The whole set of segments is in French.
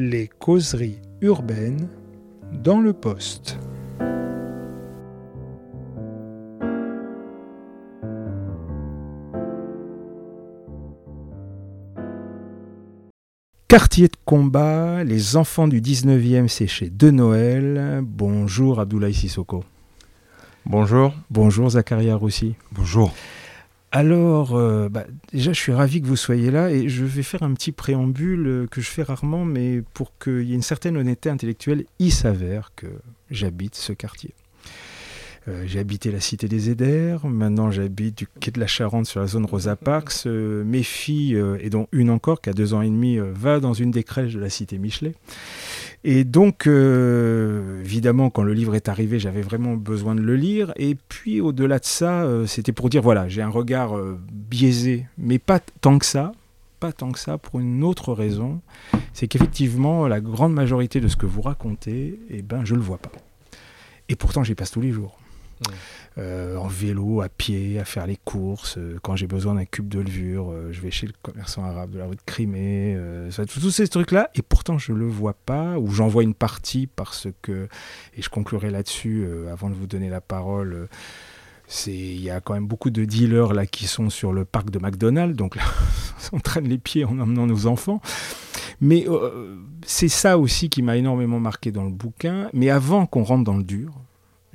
Les causeries urbaines dans le poste. Quartier de combat, les enfants du 19e, c'est chez De Noël. Bonjour Abdoulaye Sissoko. Bonjour. Bonjour Zakaria Roussi. Bonjour. Alors, euh, bah, déjà, je suis ravi que vous soyez là et je vais faire un petit préambule euh, que je fais rarement, mais pour qu'il y ait une certaine honnêteté intellectuelle, il s'avère que j'habite ce quartier. Euh, j'ai habité la cité des Éders, maintenant j'habite du quai de la Charente sur la zone Rosa Parks. Mes filles, et dont une encore qui a deux ans et demi, va dans une des crèches de la cité Michelet. Et donc, évidemment, quand le livre est arrivé, j'avais vraiment besoin de le lire. Et puis, au-delà de ça, c'était pour dire, voilà, j'ai un regard biaisé, mais pas tant que ça, pas tant que ça pour une autre raison, c'est qu'effectivement, la grande majorité de ce que vous racontez, eh ben, je ne le vois pas. Et pourtant, j'y passe tous les jours. Euh, en vélo, à pied, à faire les courses. Euh, quand j'ai besoin d'un cube de levure, euh, je vais chez le commerçant arabe de la rue de Crimée. tous ces trucs-là. Et pourtant, je ne le vois pas. Ou j'en vois une partie parce que, et je conclurai là-dessus avant de vous donner la parole. il y a quand même beaucoup de dealers là qui sont sur le parc de McDonald's, donc là, on traîne les pieds en emmenant nos enfants. Mais c'est ça aussi qui m'a énormément marqué dans le bouquin. Mais avant qu'on rentre dans le dur,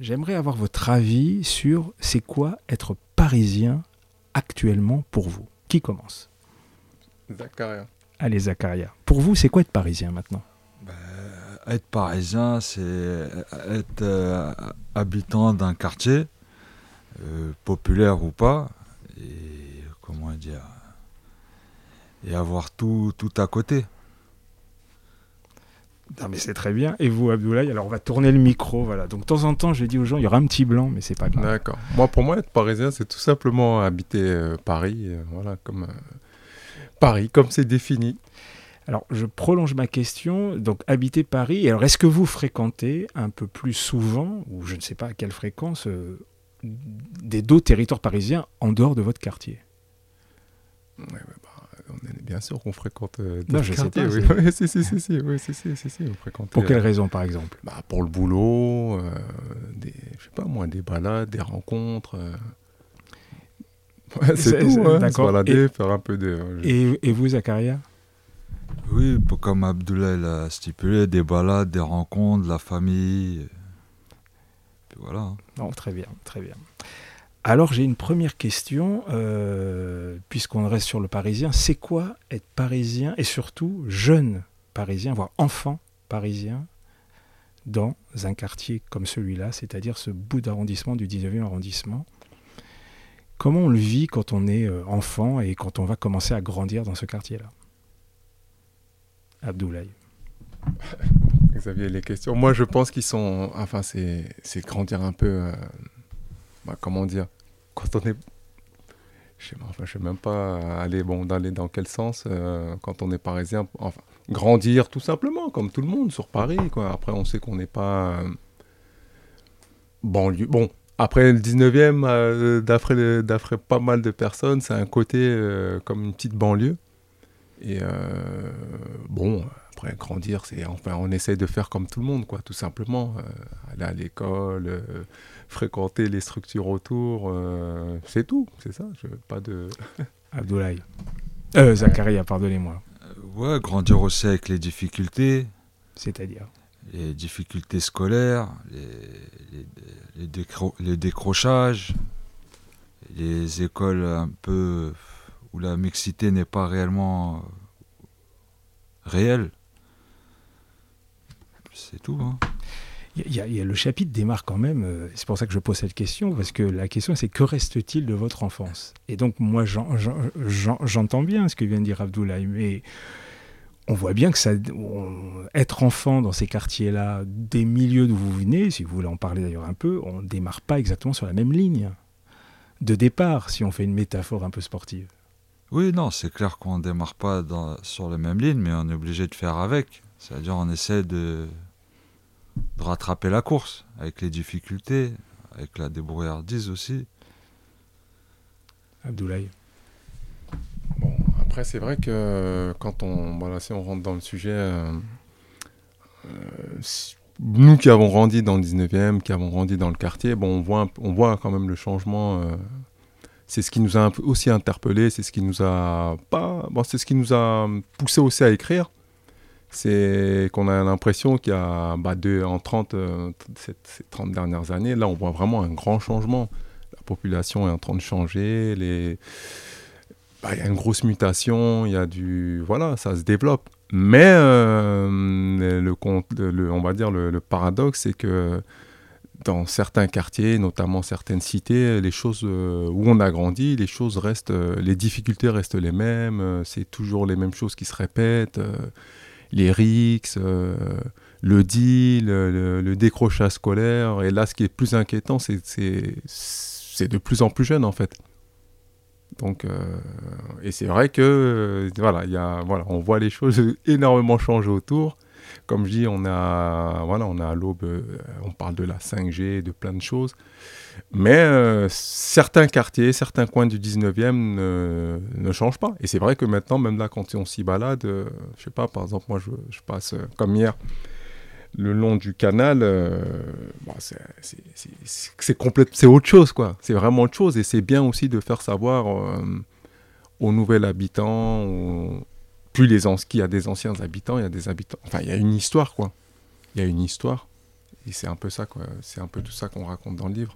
J'aimerais avoir votre avis sur c'est quoi être parisien actuellement pour vous. Qui commence? Zacharia. Allez, Zacharia. Pour vous, c'est quoi être parisien maintenant? Ben, Être parisien, c'est être euh, habitant d'un quartier, euh, populaire ou pas, et comment dire, et avoir tout, tout à côté. Non mais c'est très bien. Et vous, Abdoulaye Alors on va tourner le micro, voilà. Donc de temps en temps, je dis aux gens, il y aura un petit blanc, mais c'est pas grave. D'accord. Moi, pour moi, être parisien, c'est tout simplement habiter euh, Paris, euh, voilà, comme euh, Paris, comme c'est défini. Alors je prolonge ma question. Donc habiter Paris. Alors est-ce que vous fréquentez un peu plus souvent, ou je ne sais pas à quelle fréquence, des d'autres territoires parisiens en dehors de votre quartier? Ouais, bah, bien sûr qu'on fréquente euh, non, je quartiers. Sais pas, oui. si, si, si, si, oui, si, si, si, si, on fréquente. Pour quelles euh, raisons, par exemple? bah, Pour le boulot, euh, des, je sais pas moi, des balades, des rencontres. Euh... Ouais, c'est tout, hein, se balader, et, faire un peu de... Et, et vous, Zakaria? Oui, comme Abdoulaye l'a stipulé, des balades, des rencontres, la famille. Puis voilà. Hein. Non, très bien, très bien. Alors j'ai une première question, euh, puisqu'on reste sur le parisien. C'est quoi être parisien et surtout jeune parisien, voire enfant parisien, dans un quartier comme celui-là, c'est-à-dire ce bout d'arrondissement du 19e arrondissement? Comment on le vit quand on est euh, enfant et quand on va commencer à grandir dans ce quartier-là? Abdoulaye. Xavier, les questions. Moi, je pense qu'ils sont. Enfin, c'est grandir un peu. Euh, bah, comment dire, quand on est. Je enfin, sais même pas aller, bon, d'aller dans quel sens euh, quand on est parisien. Enfin, grandir tout simplement, comme tout le monde sur Paris. Quoi. Après, on sait qu'on n'est pas. Euh, banlieue. Bon, après le 19e, euh, d'après pas mal de personnes, c'est un côté comme une petite banlieue. Et bon, après, grandir, c'est enfin, on essaie de faire comme tout le monde, quoi, tout simplement. aller à l'école, fréquenter les structures autour, euh, c'est tout, c'est ça. Je, pas de. Abdoulaye. Euh, Zacharia, pardonnez-moi. Euh, ouais, grandir aussi avec les difficultés. C'est-à-dire Les difficultés scolaires, les, les, les, décrochages, les écoles un peu où la mixité n'est pas réellement réelle. C'est tout. Hein. Y, a, le chapitre démarre quand même, euh, c'est pour ça que je pose cette question, parce que la question c'est que reste-t-il de votre enfance? Et donc moi j'entends bien ce que vient de dire Abdoulaye, mais on voit bien que ça, être enfant dans ces quartiers-là, des milieux d'où vous venez, si vous voulez en parler d'ailleurs un peu, on ne démarre pas exactement sur la même ligne de départ, si on fait une métaphore un peu sportive. Oui, non, c'est clair qu'on ne démarre pas dans, sur la même ligne, mais on est obligé de faire avec. C'est-à-dire on essaie de, de rattraper la course avec les difficultés, avec la débrouillardise aussi. Abdoulaye. Bon, après, c'est vrai que quand on, voilà, si on rentre dans le sujet, euh, nous qui avons grandi dans le 19e, qui avons grandi dans le quartier, bon, on voit, on voit quand même le changement. Euh, c'est ce qui nous a aussi interpellé, c'est ce qui nous a pas, bon, c'est ce qui nous a poussé aussi à écrire. C'est qu'on a l'impression qu'il y a bah, deux, en 30, euh, ces, 30 dernières années, là, on voit vraiment un grand changement. La population est en train de changer, bah, il y a une grosse mutation, il y a du, voilà, ça se développe. Mais euh, le, le, on va dire le, paradoxe, c'est que dans certains quartiers, notamment certaines cités, les choses euh, où on a grandi, les choses restent, euh, les difficultés restent les mêmes. c'est toujours les mêmes choses qui se répètent. les rixes, le deal, le, décrochage scolaire. Et là, ce qui est plus inquiétant, c'est de plus en plus jeune en fait. Donc, euh, et c'est vrai que euh, voilà, y a, voilà, on voit les choses énormément changer autour. Comme je dis, on a, voilà, on a à l'aube, euh, on parle de la 5G, de plein de choses. Mais certains quartiers, certains coins du 19e ne changent pas. Et c'est vrai que maintenant, même là, quand on s'y balade, je sais pas, par exemple, moi, je, passe comme hier le long du canal, euh, c'est autre chose, quoi. C'est vraiment autre chose. Et c'est bien aussi de faire savoir euh, aux nouveaux habitants, plus les qu'il y a des anciens habitants, il y a des habitants. Enfin, il y a une histoire, quoi. Il y a une histoire. Et c'est un peu ça, quoi. C'est un peu tout ça qu'on raconte dans le livre.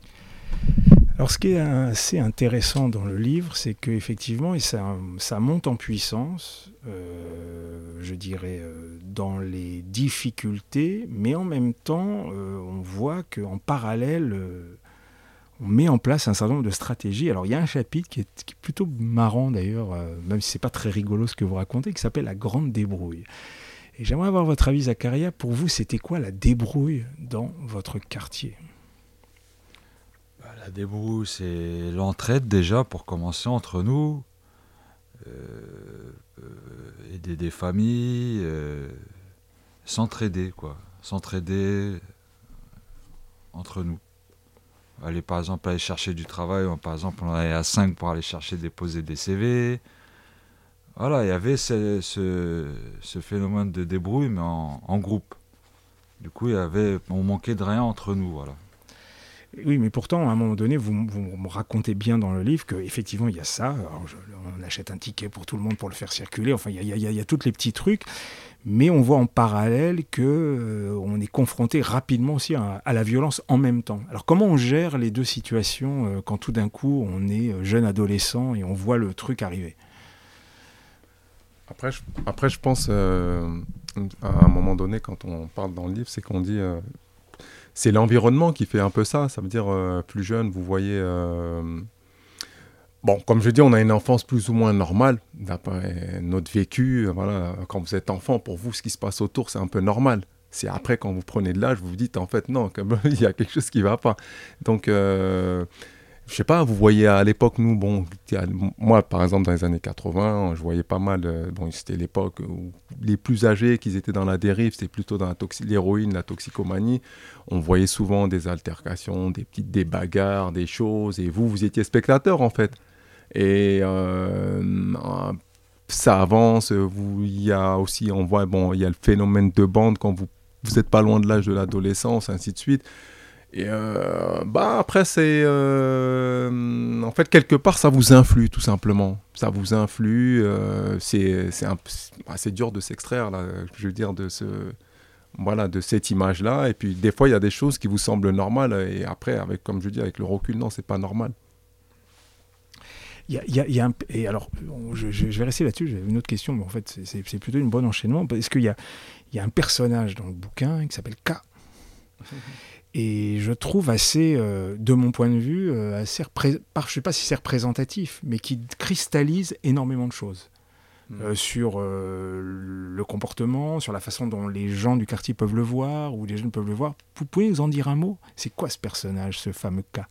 Alors ce qui est assez intéressant dans le livre, c'est qu'effectivement, et ça, ça, monte en puissance, euh, je dirais, euh, dans les difficultés, mais en même temps, euh, on voit qu'en parallèle, on met en place un certain nombre de stratégies. Alors il y a un chapitre qui est, plutôt marrant d'ailleurs, même si c'est pas très rigolo ce que vous racontez, qui s'appelle La Grande Débrouille. Et j'aimerais avoir votre avis, Zacharia. Pour vous, c'était quoi la débrouille dans votre quartier? La débrouille, c'est l'entraide déjà pour commencer entre nous, euh, euh, aider des familles, euh, s'entraider quoi, s'entraider entre nous. Aller par exemple aller chercher du travail, par exemple on allait à 5 pour aller chercher déposer des CV. Voilà, il y avait ce, ce, phénomène de débrouille mais en, groupe. Du coup, il y avait, on manquait de rien entre nous, voilà. Oui, mais pourtant, à un moment donné, vous, me racontez bien dans le livre qu'effectivement, il y a ça. on achète un ticket pour tout le monde pour le faire circuler. Enfin, il y a, il y a, tous les petits trucs. Mais on voit en parallèle que euh, on est confronté rapidement aussi à, la violence en même temps. Alors, comment on gère les deux situations euh, quand tout d'un coup, on est euh, jeune adolescent et on voit le truc arriver? Après je, après, je pense, à un moment donné, quand on parle dans le livre, c'est qu'on dit c'est l'environnement qui fait un peu ça. Ça veut dire, euh, plus jeune, vous voyez. Bon, comme je dis, on a une enfance plus ou moins normale, d'après notre vécu. Voilà, quand vous êtes enfant, pour vous, ce qui se passe autour, c'est un peu normal. C'est après, quand vous prenez de l'âge, vous vous dites, en fait, non, il y a quelque chose qui ne va pas. Donc, euh, je sais pas, vous voyez à l'époque, nous, bon, moi par exemple dans les années 80, je voyais pas mal, euh, bon, c'était l'époque où les plus âgés qui étaient dans la dérive, c'était plutôt dans l'héroïne, la, toxicomanie. On voyait souvent des altercations, des petites des bagarres, des choses, et vous, vous étiez spectateur en fait. Et euh, ça avance, il y a aussi, on voit, bon, il y a le phénomène de bande quand vous vous pas loin de l'âge de l'adolescence, ainsi de suite. Et euh, bah après c'est euh, en fait quelque part ça vous influe tout simplement. Ça vous influe. Euh, c'est c'est assez dur de s'extraire là. Je veux dire de ce voilà de cette image là. Et puis des fois il y a des choses qui vous semblent normales et après avec comme je dis avec le recul non c'est pas normal. Il y a, y a un, et alors, je, je, vais rester là-dessus. J'ai une autre question, mais en fait, c'est plutôt une bonne enchaînement. Parce qu'il y a, y a un personnage dans le bouquin qui s'appelle K? et je trouve assez, euh, de mon point de vue, euh, assez je ne sais pas si c'est représentatif, mais qui cristallise énormément de choses. Hmm. Euh, sur le comportement, sur la façon dont les gens du quartier peuvent le voir, ou les jeunes peuvent le voir. Vous pouvez nous en dire un mot? C'est quoi ce personnage, ce fameux K?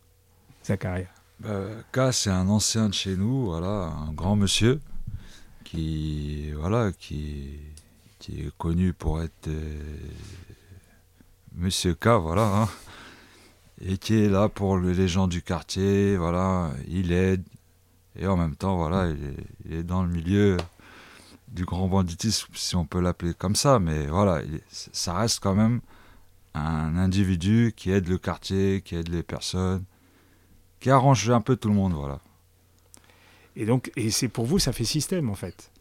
Zacharia bah, K, c'est un ancien de chez nous, voilà, un grand monsieur, qui, voilà, qui, est connu pour être Monsieur K, voilà, hein, et qui est là pour les gens du quartier, voilà, il aide, et en même temps, voilà, il est, dans le milieu du grand banditisme, si on peut l'appeler comme ça, mais voilà, ça reste quand même un individu qui aide le quartier, qui aide les personnes, qui arrange un peu tout le monde, voilà. Et donc, et c'est pour vous, ça fait système en fait.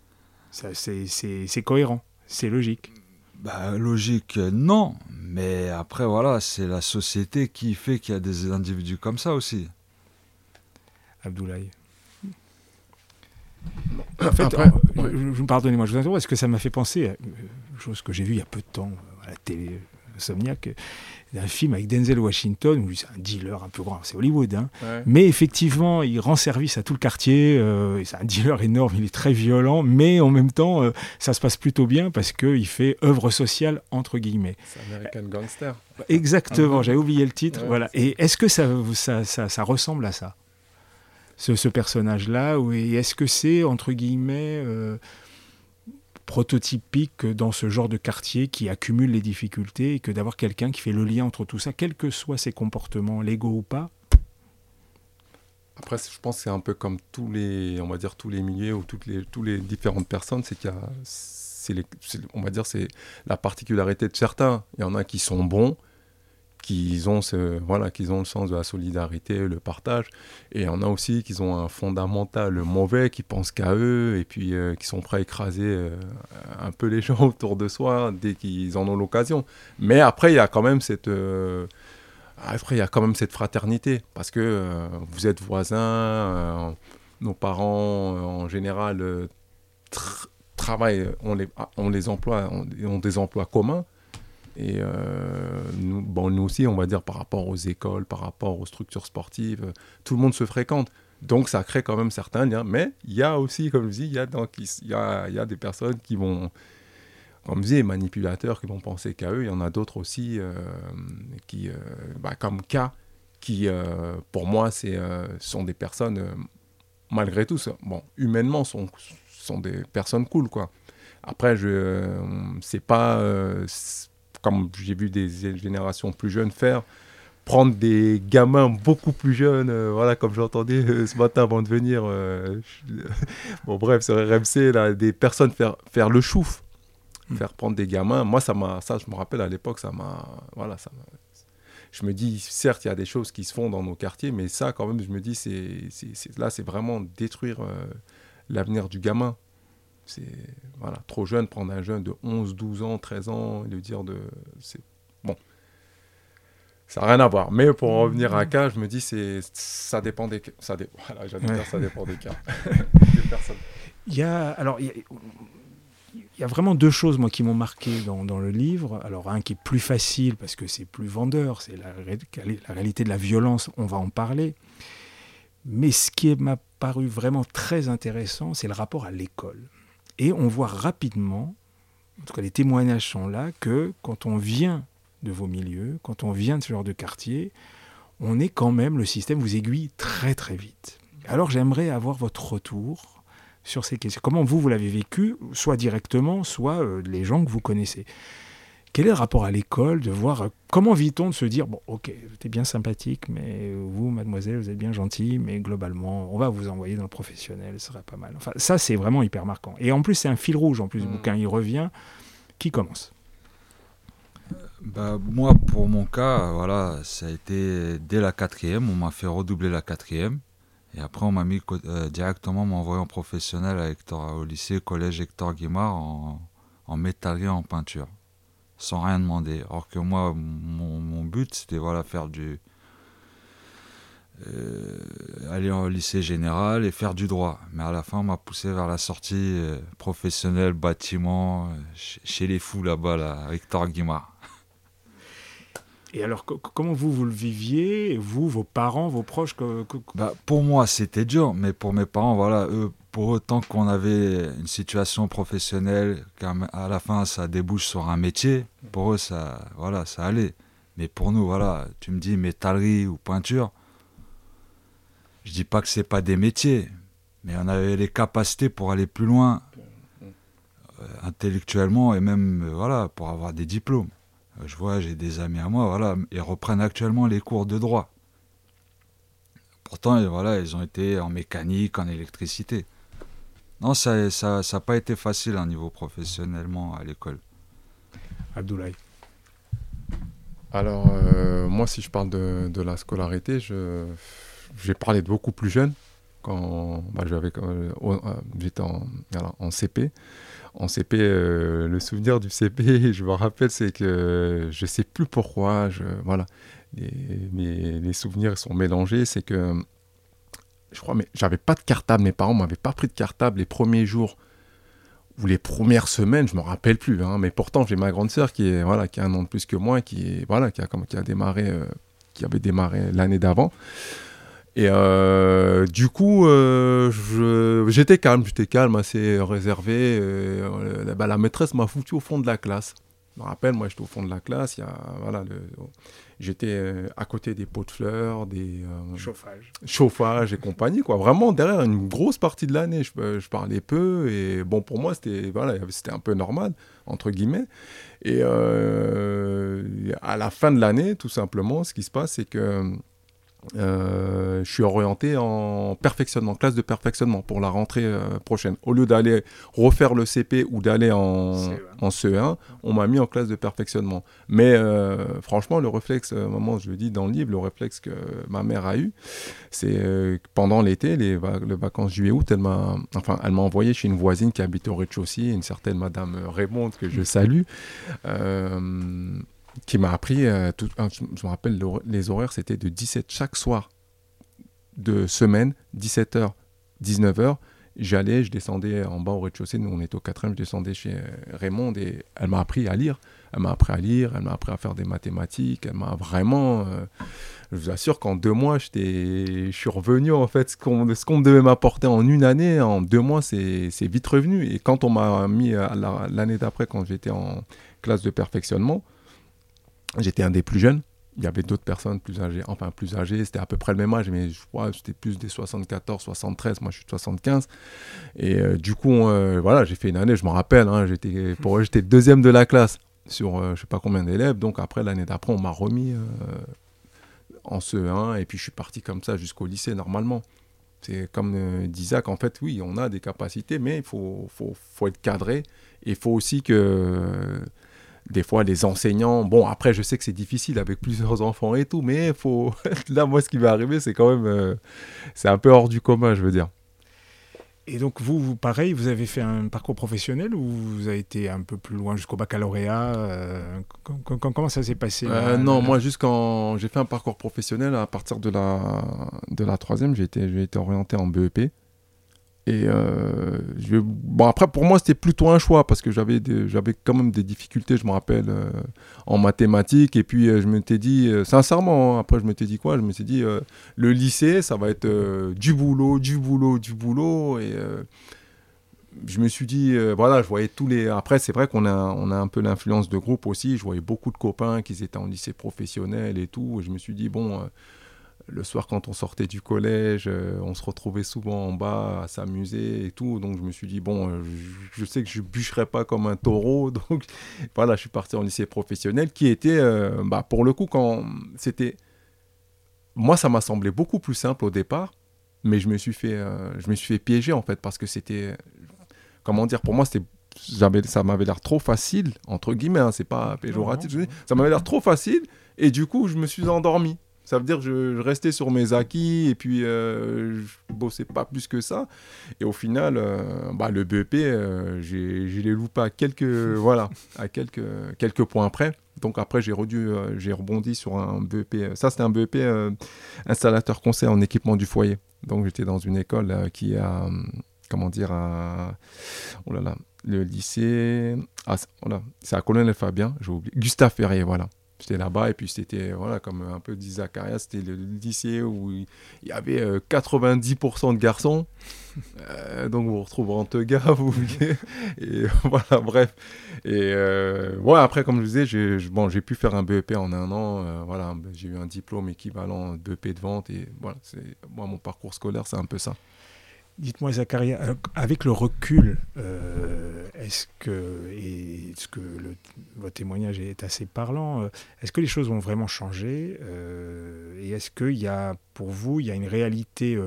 Ça, c'est, c'est, c'est cohérent, c'est logique. Bah, logique, non. Mais après, voilà, c'est la société qui fait qu'il y a des individus comme ça aussi. Abdoulaye. En fait, Après, en- ouais. je- je- pardonnez-moi, je vous interromps, parce que ça m'a fait penser à une chose que j'ai vue il y a peu de temps euh, à la télé, euh, Insomniac, euh, un film avec Denzel Washington, où c'est un dealer un peu grand, c'est Hollywood, hein. Ouais. mais effectivement, il rend service à tout le quartier, euh, c'est un dealer énorme, il est très violent, mais en même temps, euh, ça se passe plutôt bien parce qu'il fait œuvre sociale, entre guillemets. C'est American Gangster. Exactement, Ah, j'avais oublié le titre. Ouais, voilà. Et est-ce que ça, ça, ça, ça ressemble à ça? Ce, ce personnage-là ou et Est-ce que c'est, entre guillemets, euh, prototypique dans ce genre de quartier qui accumule les difficultés et que d'avoir quelqu'un qui fait le lien entre tout ça, quels que soient ses comportements, légaux ou pas Après, je pense que c'est un peu comme tous les, on va dire tous les milieux ou toutes les, tous les différentes personnes, c'est qu'il y a, on va dire, c'est la particularité de certains. Il y en a qui sont bons, qui ont ce, voilà, qui ont le sens de la solidarité, le partage, et il y en a aussi qui ont un fondamental mauvais, qui pensent qu'à eux et puis euh, qui sont prêts à écraser euh, un peu les gens autour de soi dès qu'ils en ont l'occasion. Mais après, il y a quand même cette euh, après, il y a quand même cette fraternité, parce que euh, vous êtes voisins, nos parents, en général, on les, on les emploie, on, ont des emplois communs. Et euh, nous, bon, nous aussi, on va dire, par rapport aux écoles, par rapport aux structures sportives, euh, tout le monde se fréquente. Donc, ça crée quand même certains liens. Mais il y a aussi, comme je dis, il y, a y, a, des personnes qui vont, comme je dis, manipulateurs qui vont penser qu'à eux. Il y en a d'autres aussi euh, qui, bah, comme K, qui, pour moi, c'est, sont des personnes, malgré tout, bon, humainement, sont, sont des personnes cool, quoi. Après, je, c'est pas, comme j'ai vu des générations plus jeunes faire, prendre des gamins beaucoup plus jeunes, euh, voilà, comme j'entendais euh, ce matin avant de venir. euh, je- bon, bref, sur RMC, là, des personnes faire, faire le chouf, Mm. faire prendre des gamins. Moi, ça m'a, ça, je me rappelle à l'époque, ça m'a, voilà, ça. Je me dis, certes, il y a des choses qui se font dans nos quartiers, mais ça, quand même, je me dis, c'est- là, c'est vraiment détruire euh, l'avenir du gamin. C'est voilà, trop jeune, prendre un jeune de 11, 12 ans, 13 ans, et lui dire de. C'est bon. Ça n'a rien à voir. Mais pour en revenir à un cas, je me dis, c'est, ça dépend des cas. Ça dé- voilà, j'allais Ouais. dire, ça dépend des cas. des personnes. Il y a, alors, il y a, il y a vraiment deux choses, moi, qui m'ont marqué dans, dans le livre. Alors, un qui est plus facile parce que c'est plus vendeur, c'est la, ré- la réalité de la violence, on va en parler. Mais ce qui m'a paru vraiment très intéressant, c'est le rapport à l'école. Et on voit rapidement, en tout cas les témoignages sont là, que quand on vient de vos milieux, quand on vient de ce genre de quartier, on est quand même, le système vous aiguille très très vite. Alors j'aimerais avoir votre retour sur ces questions. Comment vous, vous l'avez vécu, soit directement, soit euh, les gens que vous connaissez? Quel est le rapport à l'école de voir euh, comment vit-on de se dire bon, ok, t'es bien sympathique, mais vous, mademoiselle, vous êtes bien gentille, mais globalement, on va vous envoyer dans le professionnel, ce serait pas mal. Enfin, ça, c'est vraiment hyper marquant. Et en plus, c'est un fil rouge en plus du Mm. bouquin. Il revient. Qui commence? Bah, moi, pour mon cas, voilà, ça a été dès la quatrième, on m'a fait redoubler la quatrième. Et après, on m'a mis euh, directement, envoyé en professionnel à Hector, au lycée, collège Hector Guimard, en, en métallerie, en peinture, sans rien demander. Alors que moi, mon, but, c'était voilà, faire du. euh, aller au lycée général et faire du droit. Mais à la fin, on m'a poussé vers la sortie euh, professionnelle, bâtiment, euh, chez, les fous là-bas, là, Hector Guimard. Et alors, co- comment vous, vous le viviez Vous, vos parents, vos proches co- Bah, pour moi, c'était dur, mais pour mes parents, voilà, eux, pour autant qu'on avait une situation professionnelle, qu'à la fin, ça débouche sur un métier, pour eux, ça, voilà, ça allait. Mais pour nous, voilà, tu me dis métallerie ou peinture, je dis pas que c'est pas des métiers, mais on avait les capacités pour aller plus loin, euh, intellectuellement et même, euh, voilà, pour avoir des diplômes. Euh, Je vois, j'ai des amis à moi, voilà, ils reprennent actuellement les cours de droit. Pourtant, voilà, ils ont été en mécanique, en électricité. Non, ça n'a ça, pas été facile à niveau professionnellement à l'école. Abdoulaye Alors, euh, moi, si je parle de, de la scolarité, je, j'ai parlé de beaucoup plus jeune. Quand bah, euh, j'étais en, en, CP. En CP, le souvenir du CP, je me rappelle, c'est que je sais plus pourquoi. Je, voilà, les, souvenirs sont mélangés. C'est que je crois, mais j'avais pas de cartable. Mes parents m'avaient pas pris de cartable les premiers jours ou les premières semaines, je me rappelle plus. Hein, mais pourtant, j'ai ma grande sœur qui voilà, a un an de plus que moi, qui voilà, qui a comme qui a démarré, euh, qui avait démarré l'année d'avant. Et euh, du coup, euh, j'étais calme, j'étais calme, assez réservé. Bah, la maîtresse m'a foutu au fond de la classe. Je me rappelle, moi, j'étais au fond de la classe. Il y a, voilà, j'étais euh, à côté des pots de fleurs, des euh, chauffage, chauffage et compagnie, quoi. Vraiment derrière une grosse partie de l'année, je, euh, je, parlais peu et bon pour moi c'était voilà, c'était un peu normal entre guillemets. Et à la fin de l'année, tout simplement, ce qui se passe, c'est que euh, je suis orienté en perfectionnement, classe de perfectionnement pour la rentrée euh, prochaine. Au lieu d'aller refaire le CP ou d'aller en, CE1. en CE1, on m'a mis en classe de perfectionnement. Mais euh, franchement, le réflexe, moment je le dis dans le livre, le réflexe que ma mère a eu, c'est pendant l'été, les, vacances juillet-août, elle m'a enfin, elle m'a envoyé chez une voisine qui habite au rez-de-chaussée, une certaine Madame Raymond que je salue qui m'a appris, euh, tout, ah, je, me rappelle, les horaires, c'était de 17 chaque soir de semaine, 17h, 19h. J'allais, je descendais en bas au rez-de-chaussée, nous on était au 4 je descendais chez euh, Raymond et elle m'a appris à lire. Elle m'a appris à lire, elle m'a appris à faire des mathématiques, elle m'a vraiment... Euh, je vous assure qu'en deux mois, je suis revenu en fait. Ce qu'on qu'on devait m'apporter en une année, en deux mois, c'est vite revenu. Et quand on m'a mis l'année d'après, quand j'étais en classe de perfectionnement, J'étais un des plus jeunes. Il y avait d'autres personnes plus âgées, enfin plus âgées, c'était à peu près le même âge, mais je crois que c'était plus des 74, 73, moi je suis de 75. Et euh, du coup, euh, voilà, j'ai fait une année, je me rappelle, hein, j'étais, pour j'étais deuxième de la classe sur je euh, je sais pas combien d'élèves, donc après l'année d'après, on m'a remis en CE1, et puis je suis parti comme ça jusqu'au lycée normalement. C'est comme dit Zach, en fait, oui, on a des capacités, mais il faut, faut, faut, être cadré, et il faut aussi que des fois les enseignants, bon après je sais que c'est difficile avec plusieurs enfants et tout, mais faut là moi ce qui va arriver c'est quand même euh, c'est un peu hors du commun je veux dire. Et donc vous, vous, pareil, vous avez fait un parcours professionnel ou vous avez été un peu plus loin jusqu'au baccalauréat euh, Comment ça s'est passé euh, Non, moi jusqu'en j'ai fait un parcours professionnel à partir de la de la troisième, j'ai été j'ai été orienté en BEP. Et euh, bon, après, pour moi, c'était plutôt un choix parce que j'avais, j'avais quand même des difficultés, je me rappelle, euh, en mathématiques. Et puis, euh, je m'étais dit, sincèrement, hein, après, je m'étais dit quoi? Je me suis dit, le lycée, ça va être du boulot, du boulot, du boulot. Et je me suis dit, voilà, je voyais tous les. Après, c'est vrai qu'on a, on a un peu l'influence de groupe aussi. Je voyais beaucoup de copains qui étaient en lycée professionnel et tout. Et je me suis dit, bon le soir quand on sortait du collège, euh, on se retrouvait souvent en bas à s'amuser et tout. Donc je me suis dit, bon, euh, je, sais que je bûcherai pas comme un taureau. Donc voilà, je suis parti en lycée professionnel qui était, euh, bah, pour le coup, quand c'était... Moi, ça m'a semblé beaucoup plus simple au départ, mais je me suis fait, je me suis fait piéger en fait parce que c'était... Comment dire, pour moi, c'était ça m'avait l'air trop facile, entre guillemets, hein, c'est pas péjoratif, ça m'avait l'air trop facile, et du coup, je me suis endormi. Ça veut dire que je, restais sur mes acquis et puis euh, je bossais pas plus que ça. Et au final, euh, bah, le BEP, euh, j'ai je l'ai loupé à quelques, voilà, à quelques, quelques points près. Donc après, j'ai j'ai rebondi sur un BEP. Ça, c'était un BEP installateur conseil en équipement du foyer. Donc j'étais dans une école qui a, comment dire, oh là là, le lycée, ah, c'est à Colonel Fabien, j'ai oublié, Gustave Ferrier, voilà. J'étais là-bas et puis c'était voilà comme un peu dit Zacharias, c'était le lycée où il y avait 90% euh, de garçons. Euh, donc vous retrouvez entre gars, vous et voilà bref. Et euh, ouais après comme je disais, j'ai bon j'ai pu faire un BEP en un an. voilà j'ai eu un diplôme équivalent BEP de vente et voilà c'est moi mon parcours scolaire c'est un peu ça. Dites-moi, Zacharia, euh, avec le recul, euh, est-ce que, et ce que votre témoignage est assez parlant, euh, est-ce que les choses ont vraiment changé Et est-ce qu'il y a, pour vous, il y a une réalité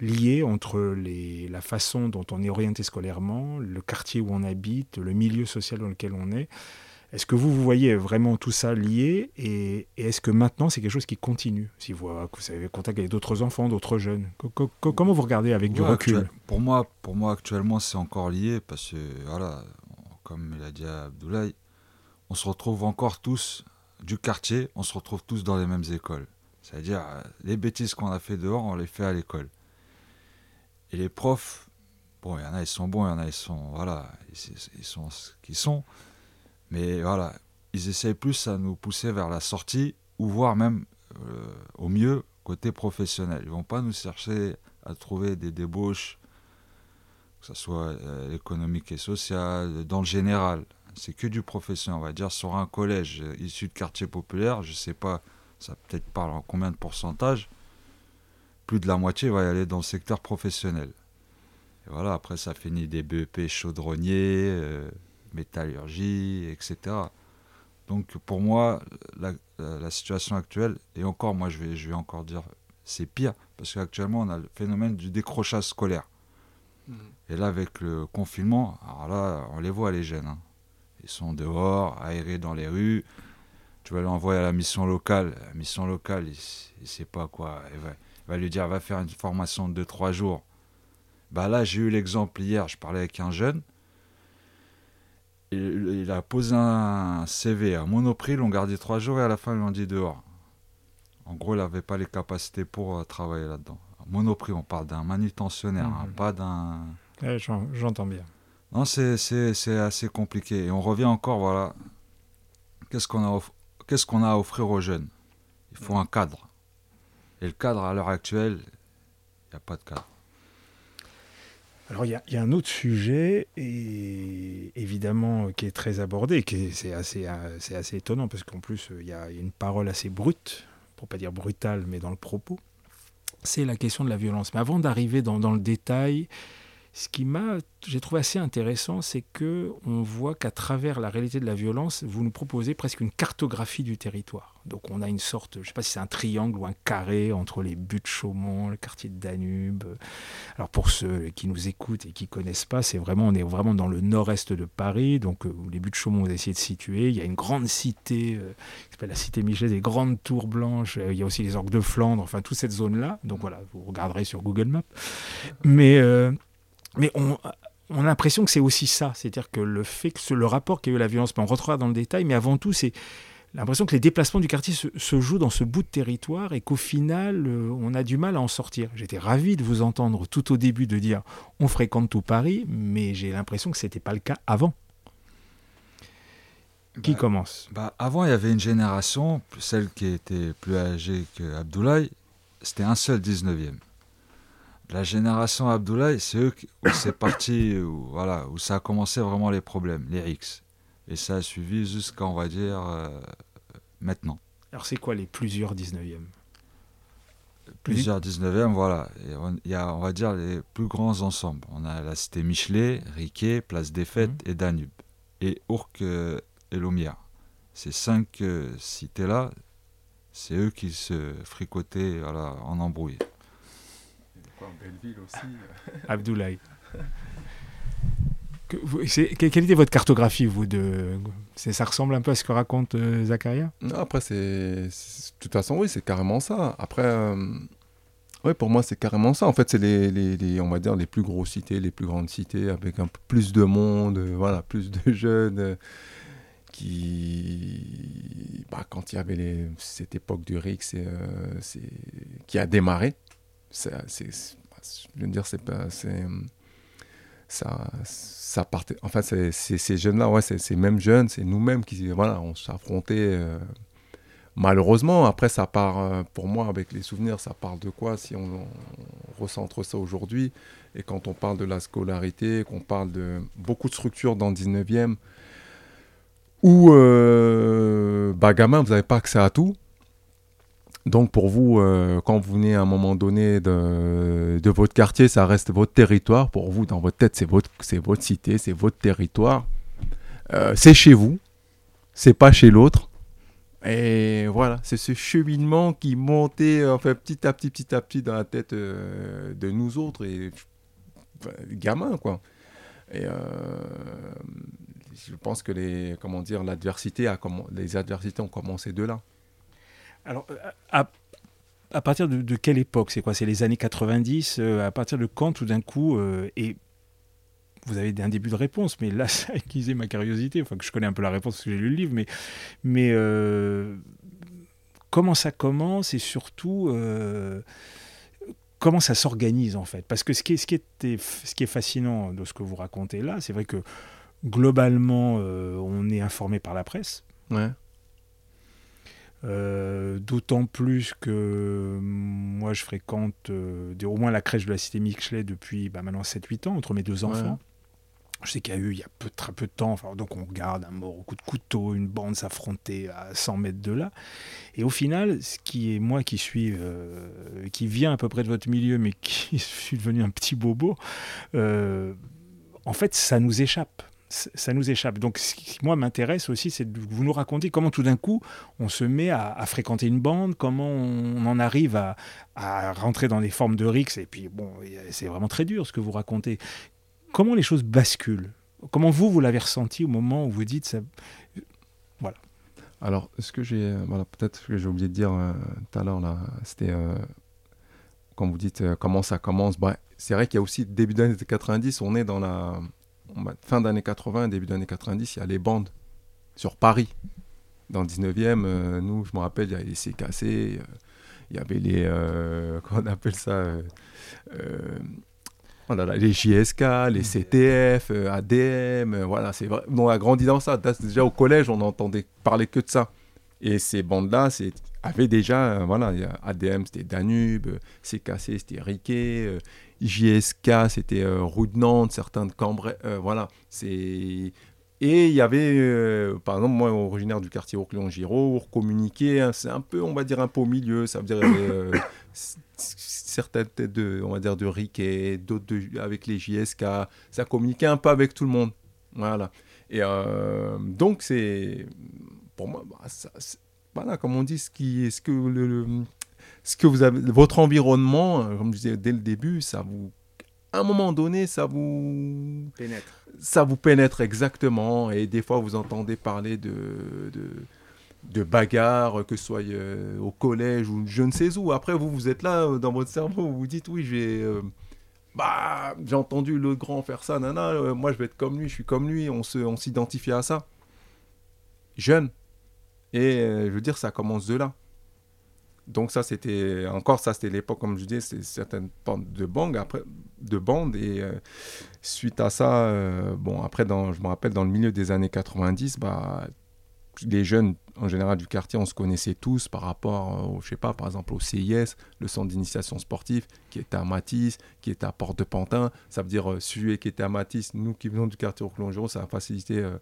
liée entre la façon dont on est orienté scolairement, le quartier où on habite, le milieu social dans lequel on est Est-ce que vous, vous voyez vraiment tout ça lié et, est-ce que maintenant c'est quelque chose qui continue Si vous, vous avez contact avec d'autres enfants, d'autres jeunes, comment vous regardez avec du recul? Pour moi, pour moi actuellement c'est encore lié parce que voilà, comme il a dit Abdoulaye, on se retrouve encore tous du quartier, on se retrouve tous dans les mêmes écoles. C'est-à-dire les bêtises qu'on a fait dehors, on les fait à l'école. Et les profs, bon, il y en a ils sont bons, il y en a ils sont voilà, ils, sont ce qu'ils sont. Mais voilà, ils essayent plus à nous pousser vers la sortie ou voire même euh, au mieux côté professionnel. Ils vont pas nous chercher à trouver des débauches, que ce soit euh, économique et social, dans le général. C'est que du professionnel, on va dire, sur un collège euh, issu de quartier populaire, je sais pas, ça peut-être parle en combien de pourcentage, plus de la moitié va y aller dans le secteur professionnel. Et voilà, après ça finit des BEP chaudronniers, métallurgie, etc. Donc pour moi, la, situation actuelle, et encore moi je vais, je vais encore dire, c'est pire, parce qu'actuellement on a le phénomène du décrochage scolaire. Mmh. Et là avec le confinement, alors là on les voit les jeunes, hein. ils sont dehors, aérés dans les rues, tu vas l'envoyer à la mission locale, la mission locale il, ne sait pas quoi, il va, lui dire va faire une formation de 2-3 jours. Bah là j'ai eu l'exemple hier, je parlais avec un jeune, il, a posé un CV à Monoprix, l'ont gardé trois jours et à la fin, ils l'ont dit dehors. En gros, il n'avait pas les capacités pour euh, travailler là-dedans. Monoprix, on parle d'un manutentionnaire, hein, mhm. pas d'un. J'entends bien. Non, c'est assez compliqué. Et on revient encore, voilà. Qu'est-ce qu'on a, qu'est-ce qu'on a à offrir aux jeunes? Il faut un cadre. Et le cadre, à l'heure actuelle, il n'y a pas de cadre. Alors il y, a un autre sujet, et évidemment, qui est très abordé, qui c'est assez, euh, étonnant, parce qu'en plus, il y a une parole assez brute, pour pas dire brutale, mais dans le propos, c'est la question de la violence. Mais avant d'arriver dans, le détail, ce qui m'a, j'ai trouvé assez intéressant, c'est que on voit qu'à travers la réalité de la violence, vous nous proposez presque une cartographie du territoire. Donc on a une sorte, je ne sais pas si c'est un triangle ou un carré entre les buttes de Chaumont, le quartier de Danube. Alors pour ceux qui nous écoutent et qui connaissent pas, c'est vraiment, on est vraiment dans le nord-est de Paris, donc euh, les buttes de Chaumont, on a essayé de situer. Il y a une grande cité, euh, qui s'appelle la cité Michelet, des grandes tours blanches. Euh, il y a aussi les orgues de Flandre, enfin toute cette zone-là. Donc voilà, vous regarderez sur Google Maps. Mais mais on, on a l'impression que c'est aussi ça, c'est-à-dire que le fait que le rapport qu'il y a eu la violence, on rentrera dans le détail, mais avant tout, c'est l'impression que les déplacements du quartier se, jouent dans ce bout de territoire et qu'au final, euh, on a du mal à en sortir. J'étais ravi de vous entendre tout au début de dire on fréquente tout Paris, mais j'ai l'impression que ce n'était pas le cas avant. Qui bah, commence? bah Avant, il y avait une génération, celle qui était plus âgée qu'Abdoulaye, c'était un seul 19e la génération Abdoulaye, c'est eux où c'est parti, où, voilà, où ça a commencé vraiment les problèmes, les X. Et ça a suivi jusqu'à, on va dire, euh, maintenant. Alors c'est quoi les plusieurs 19e Plusieurs 19e, voilà. Il y a, on va dire, les plus grands ensembles. On a la cité Michelet, Riquet, Place des Fêtes mhm. et Danube. Et Ourcq euh, et Lomière. Ces cinq euh, cités-là, c'est eux qui se fricotaient voilà, en embrouille en Belleville aussi. Abdoulaye. quelle était votre cartographie, vous de, Ça ressemble un peu à ce que raconte euh, Zacharia Non, après, c'est. De toute façon, oui, c'est carrément ça. Après, euh, oui, pour moi, c'est carrément ça. En fait, c'est les, les, on va dire, les plus grosses cités, les plus grandes cités, avec un peu plus de monde, euh, voilà, plus de jeunes. qui, bah, quand il y avait les, cette époque du RIC, c'est, qui a démarré, c'est, je veux dire, c'est pas, c'est, ça, ça partait. Enfin, c'est, ces jeunes-là, ouais, c'est ces mêmes jeunes, c'est nous-mêmes qui, voilà, on s'affrontait. Euh, malheureusement, après, ça part, euh, pour moi, avec les souvenirs, ça parle de quoi si on, recentre ça aujourd'hui? Et quand on parle de la scolarité, qu'on parle de beaucoup de structures dans le 19e, où, euh, bah, gamin, vous n'avez pas accès à tout. Donc pour vous, euh, quand vous venez à un moment donné de, votre quartier, ça reste votre territoire. Pour vous, dans votre tête, c'est votre, cité, c'est votre territoire. Euh, c'est chez vous, c'est pas chez l'autre. Et voilà, c'est ce cheminement qui montait enfin, petit à petit, petit à petit dans la tête euh, de nous autres et gamins, quoi. Et je pense que les, comment dire, l'adversité a les adversités ont commencé de là. Alors, à, à partir de, quelle époque? C'est quoi? C'est les années 90 À partir de quand, tout d'un coup, et vous avez un début de réponse, mais là, ça a aiguisé ma curiosité. Enfin, que je connais un peu la réponse parce que j'ai lu le livre, mais, comment ça commence et surtout comment ça s'organise en fait? Parce que ce qui, est, fascinant de ce que vous racontez là, c'est vrai que globalement, euh, on est informé par la presse. Ouais. Euh, d'autant plus que moi je fréquente euh, au moins la crèche de la cité Michelet depuis bah, maintenant 7-8 ans, entre mes deux enfants. Je sais qu'il y a eu, il y a peu, très peu de temps, enfin, donc on regarde un mort au coup de couteau, une bande s'affronter à 100 mètres de là. Et au final, ce qui est moi qui suis, euh, qui vient à peu près de votre milieu, mais qui suis devenu un petit bobo, euh, en fait, ça nous échappe ça nous échappe. Donc, ce qui, moi, m'intéresse aussi, c'est de vous nous raconter comment tout d'un coup, on se met à, fréquenter une bande, comment on, en arrive à, rentrer dans des formes de rix. Et puis, bon, c'est vraiment très dur ce que vous racontez comment les choses basculent? Comment vous, vous l'avez ressenti au moment où vous dites ça Voilà. Alors, ce que j'ai, euh, voilà, peut-être que j'ai oublié de dire euh, tout à l'heure, là, c'était, euh, quand vous dites comment ça commence, bah, c'est vrai qu'il y a aussi début d'année 90, on est dans la fin d'année 80, début d'année 90, il y a les bandes sur Paris. Dans le 19e, nous, je me rappelle, il y avait les CKC, il y avait les, comment on appelle ça les JSK, les CTF, euh, ADM, euh, voilà, c'est vrai. On a grandi dans ça. Déjà au collège, on entendait parler que de ça. Et ces bandes-là avaient déjà, euh, voilà, ADM c'était Danube, CKC c'était Riquet, JSK c'était Rue de Nantes, certains de Cambrai, voilà. C'est et il y avait, par exemple, moi, originaire du quartier Orcléon-Giraud, communiqué, hein, c'est un peu, on va dire, un peu au milieu. Ça veut dire, certaines têtes de, on va dire, de Riquet, d'autres avec les JSK. Ça communiquait un peu avec tout le monde. Voilà. Et euh, donc, c'est, pour moi, bah, voilà, comme on dit, ce, qui, ce que, le, ce que vous avez, votre environnement, euh, comme je disais dès le début, ça vous, à un moment donné, ça vous pénètre. Ça vous pénètre exactement. Et des fois, vous entendez parler de, de de bagarres, que ce soit euh, au collège ou je ne sais où. Après, vous, vous êtes là euh, dans votre cerveau, vous vous dites oui, j'ai euh, bah, j'ai entendu le grand faire ça, nana, moi je vais être comme lui, je suis comme lui, on s'identifie on à ça. Jeune. Et je veux dire, ça commence de là. Donc ça, c'était encore ça, c'était l'époque, comme je disais, c'est certaines bandes de bandes après, de bandes et suite à ça, bon après, dans, je me rappelle dans le milieu des années 90, bah les jeunes en général du quartier, on se connaissait tous par rapport, au, je sais pas, par exemple au CIS, le centre d'initiation sportive, qui était à Matisse, qui était à Porte de Pantin. Ça veut dire, euh, celui qui était à Matisse, nous qui venons du quartier au ça a facilité euh,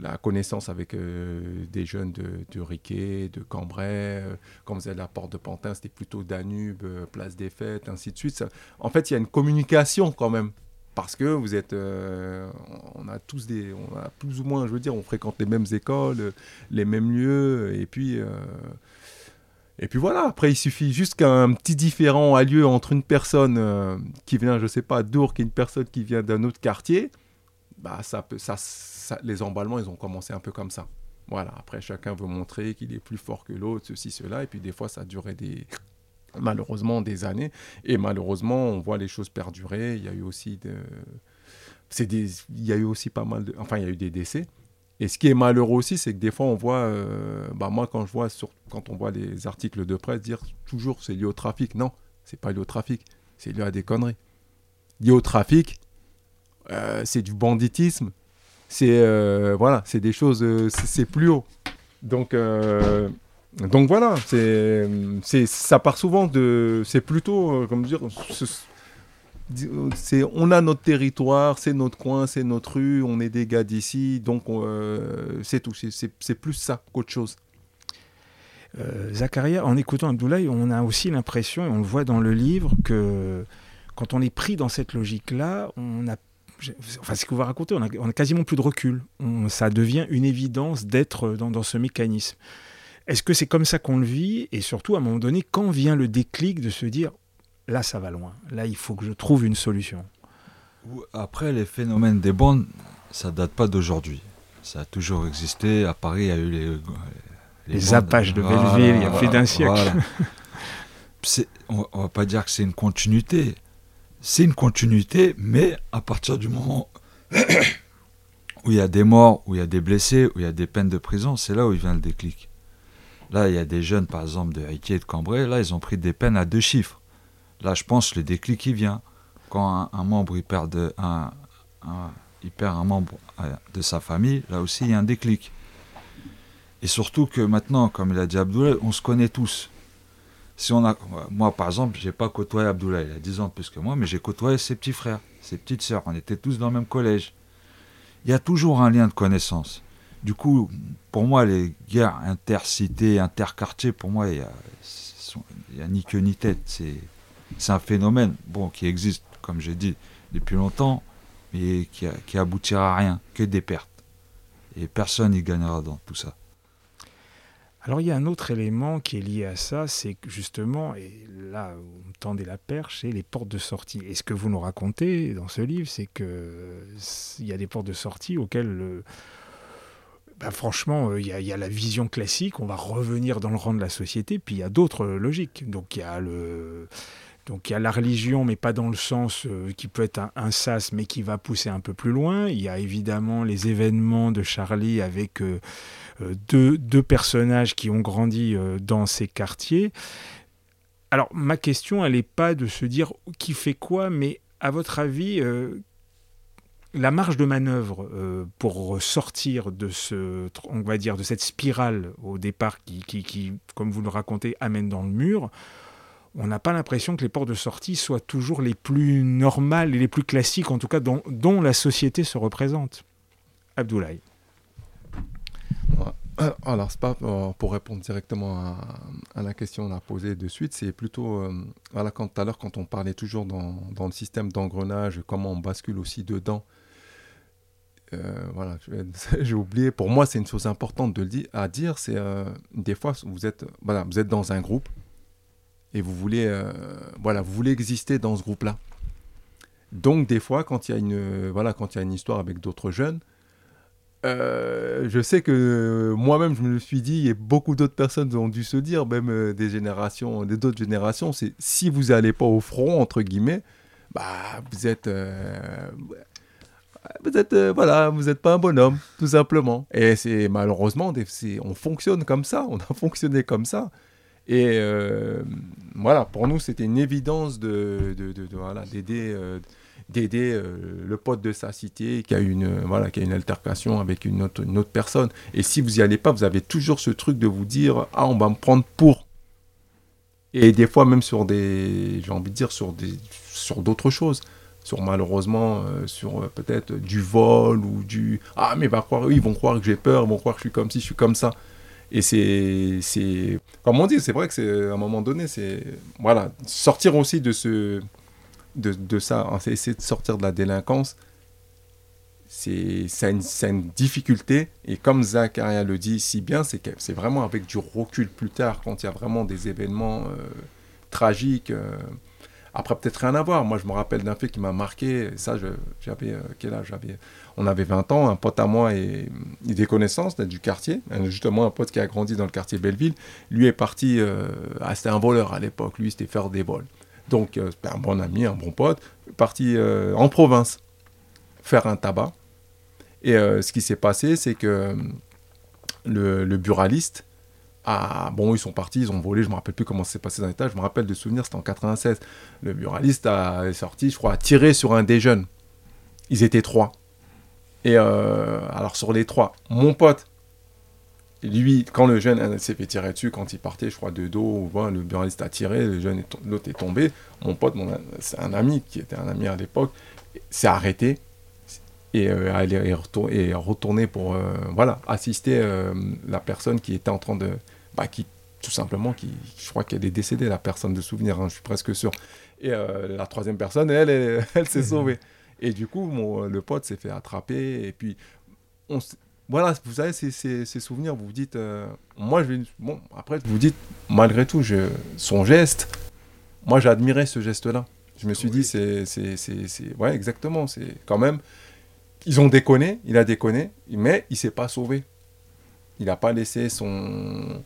la connaissance avec euh, des jeunes de, Riquet, de Cambrai. quand vous allez à Porte de Pantin, c'était plutôt Danube, Place des Fêtes, ainsi de suite. en fait, il y a une communication quand même parce que vous êtes, euh, on a tous des, on a plus ou moins, je veux dire, on fréquente les mêmes écoles, les mêmes lieux, et puis, euh, et puis voilà. Après, il suffit juste qu'un petit différent a lieu entre une personne euh, qui vient, je sais pas, d'Ourc et une personne qui vient d'un autre quartier. Bah, ça peut, les emballements, ils ont commencé un peu comme ça. Voilà. Après, chacun veut montrer qu'il est plus fort que l'autre, ceci, cela, et puis des fois, ça durait des malheureusement des années. Et malheureusement, on voit les choses perdurer. Il y a eu aussi de... c'est des... il y a eu aussi pas mal de, enfin, il y a eu des décès. Et ce qui est malheureux aussi, c'est que des fois, on voit, euh, bah moi, quand je vois, sur... quand on voit les articles de presse dire toujours c'est lié au trafic. Non, c'est pas lié au trafic, c'est lié à des conneries. Lié au trafic, euh, c'est du banditisme, c'est euh, voilà, c'est des choses, c'est plus haut. Donc donc voilà, c'est, ça part souvent de. C'est plutôt, euh, comme dire, c'est, on a notre territoire, c'est notre coin, c'est notre rue, on est des gars d'ici, donc euh, c'est tout. C'est, plus ça qu'autre chose. Euh, Zacharia, en écoutant Abdoulaye, on a aussi l'impression, et on le voit dans le livre, que quand on est pris dans cette logique-là, on a enfin ce que vous racontez, on a, on a quasiment plus de recul. ça devient une évidence d'être dans, dans ce mécanisme. Est-ce que c'est comme ça qu'on le vit? Et surtout, à un moment donné, quand vient le déclic de se dire, là, ça va loin, là, il faut que je trouve une solution Après, les phénomènes des bandes, ça date pas d'aujourd'hui. Ça a toujours existé. À Paris, il y a eu les. Les, Apaches de Belleville, il y a plus d'un siècle. on, on va pas dire que c'est une continuité. C'est une continuité, mais à partir du moment où il y a des morts, où il y a des blessés, où il y a des peines de prison, c'est là où il vient le déclic. Là, il y a des jeunes, par exemple, de Haïti et de Cambrai, là, ils ont pris des peines à deux chiffres. Là, je pense le déclic, qui vient. Quand un, membre, il perd, un, perd un membre euh, de sa famille, là aussi, il y a un déclic. Et surtout que maintenant, comme il a dit Abdoulaye, on se connaît tous. Si on a, moi, par exemple, j'ai pas côtoyé Abdoulaye, il a 10 ans de plus que moi, mais j'ai côtoyé ses petits frères, ses petites sœurs. On était tous dans le même collège. Il y a toujours un lien de connaissance. Du coup, pour moi, les guerres intercités, interquartiers, pour moi, il n'y a, ni queue ni tête. C'est un phénomène bon, qui existe, comme j'ai dit, depuis longtemps, mais qui, qui aboutira à rien, que des pertes. Et personne n'y gagnera dans tout ça. Alors il y a un autre élément qui est lié à ça, c'est justement, et là vous me tendez la perche, c'est les portes de sortie. Et ce que vous nous racontez dans ce livre, c'est qu'il y a des portes de sortie auxquelles, bah, franchement, euh, il y, a, la vision classique, on va revenir dans le rang de la société, puis il y a d'autres logiques. Donc il y a le... Donc il y a la religion, mais pas dans le sens euh, qui peut être un, sas, mais qui va pousser un peu plus loin. Il y a évidemment les événements de Charlie avec euh, euh, deux, personnages qui ont grandi dans ces quartiers. Alors ma question, elle n'est pas de se dire qui fait quoi, mais à votre avis, la marge de manœuvre pour sortir de ce, on va dire, de cette spirale au départ qui, qui comme vous le racontez, amène dans le mur on n'a pas l'impression que les ports de sortie soient toujours les plus normales et les plus classiques, en tout cas dont, la société se représente. Abdoulaye. Alors, c'est pas euh, pour répondre directement à, la question qu'on a posée de suite, c'est plutôt, euh, voilà, quand tout à l'heure, quand on parlait toujours dans, le système d'engrenage, comment on bascule aussi dedans. Euh, voilà, j'ai oublié. Pour moi, c'est une chose importante de dire, à dire. C'est des fois, vous êtes, voilà, vous êtes dans un groupe, et vous voulez, euh, voilà, vous voulez exister dans ce groupe-là. Donc des fois, quand il y a une, voilà, quand il y a une histoire avec d'autres jeunes, euh, je sais que moi-même, je me suis dit, et beaucoup d'autres personnes ont dû se dire, même euh, des générations, des d'autres générations, c'est si vous n'allez pas au front entre guillemets, bah vous êtes, vous êtes, voilà, vous n'êtes pas un bonhomme, tout simplement. Et c'est malheureusement, on fonctionne comme ça, on a fonctionné comme ça. Et euh, voilà, pour nous, c'était une évidence de, voilà, d'aider, euh, d'aider euh, le pote de sa cité qui a une, voilà, qui a une altercation avec une autre, une autre personne. Et si vous n'y allez pas, vous avez toujours ce truc de vous dire Ah, on va me prendre pour. Et des fois, même sur des, j'ai envie de dire, sur, des, sur d'autres choses. Sur malheureusement, sur peut-être du vol ou du Ah, mais croire, ils vont croire que j'ai peur, ils vont croire que je suis comme si, je suis comme ça. Et c'est, comme on dit, c'est vrai que c'est, à un moment donné, c'est, voilà, sortir aussi de ce, de, de ça, essayer de sortir de la délinquance, c'est, une, une, difficulté. Et comme Zacharia le dit si bien, c'est que c'est vraiment avec du recul plus tard, quand il y a vraiment des événements euh, tragiques. Euh, après, peut-être rien à voir. Moi, je me rappelle d'un fait qui m'a marqué. Ça, j'avais euh, quel âge J'avais? On avait 20 ans, un pote à moi et, des connaissances du quartier, justement un pote qui a grandi dans le quartier Belleville, lui est parti, euh, ah, c'était un voleur à l'époque, lui c'était faire des vols. Donc euh, un bon ami, un bon pote, parti euh, en province faire un tabac. Et ce qui s'est passé, c'est que le, buraliste, a, bon, ils sont partis, ils ont volé, je me rappelle plus comment ça s'est passé dans l'état, je me rappelle de souvenirs, c'était en 96. Le buraliste a, est sorti, je crois, a tiré sur un des jeunes. Ils étaient trois. Et euh, alors sur les trois, mon pote, lui, quand le jeune s'est fait tirer dessus, quand il partait, je crois, de dos, le buraliste a tiré, le jeune l'autre est tombé. Mon pote, c'est un ami qui était un ami à l'époque, s'est arrêté et euh, est, retourné pour euh, voilà assister la personne qui était en train de bah, qui tout simplement qui je crois qu'elle est décédée la personne de souvenir hein, je suis presque sûr et la troisième personne elle elle, elle s'est sauvée et du coup, mon, le pote s'est fait attraper. Et puis, on, voilà, vous savez, ces, ces, souvenirs, vous vous dites. Euh, moi, je vais. Bon, après, vous vous dites, malgré tout, je, son geste, moi, j'ai admiré ce geste-là. Je me suis dit, c'est. Ouais, exactement. C'est quand même. ils ont déconné, il a déconné, mais il s'est pas sauvé. Il n'a pas laissé son,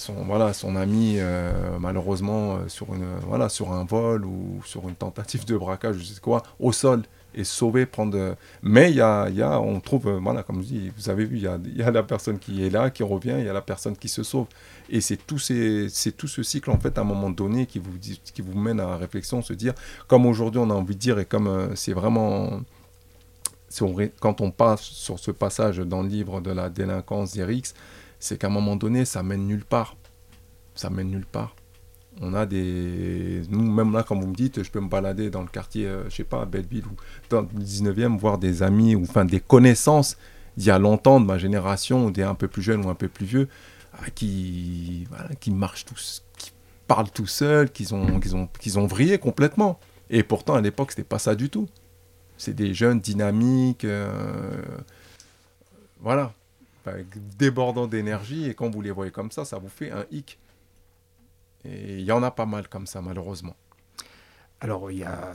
son, voilà, son ami, euh, malheureusement, euh, sur, une, voilà, sur un vol ou sur une tentative de braquage, je sais quoi, au sol et sauver, prendre. Mais il y y a, on trouve, euh, voilà, comme je dis, vous avez vu, il y a, y a, la personne qui est là, qui revient, il y a la personne qui se sauve. Et c'est tout, c'est tout ce cycle, en fait, à un moment donné, qui vous, qui vous mène à la réflexion, se dire, comme aujourd'hui on a envie de dire, et comme c'est vraiment. Si on, quand on passe sur ce passage dans le livre de la délinquance d'Erix, c'est qu'à un moment donné, ça mène nulle part. Ça mène nulle part. On a des. Nous, même là, comme vous me dites, je peux me balader dans le quartier, euh, je sais pas, à Belleville ou dans le 19e, voir des amis ou enfin des connaissances d'il y a longtemps, de ma génération, ou des un peu plus jeunes ou un peu plus vieux, qui, qui marchent tous, qui parlent tout seuls, qui ont, qu'ils ont, qu'ils ont vrillé complètement. Et pourtant, à l'époque, c'était pas ça du tout. C'est des jeunes dynamiques. Euh, voilà débordant d'énergie, et quand vous les voyez comme ça, ça vous fait un hic. Et il y en a pas mal comme ça, malheureusement. Alors, il y a,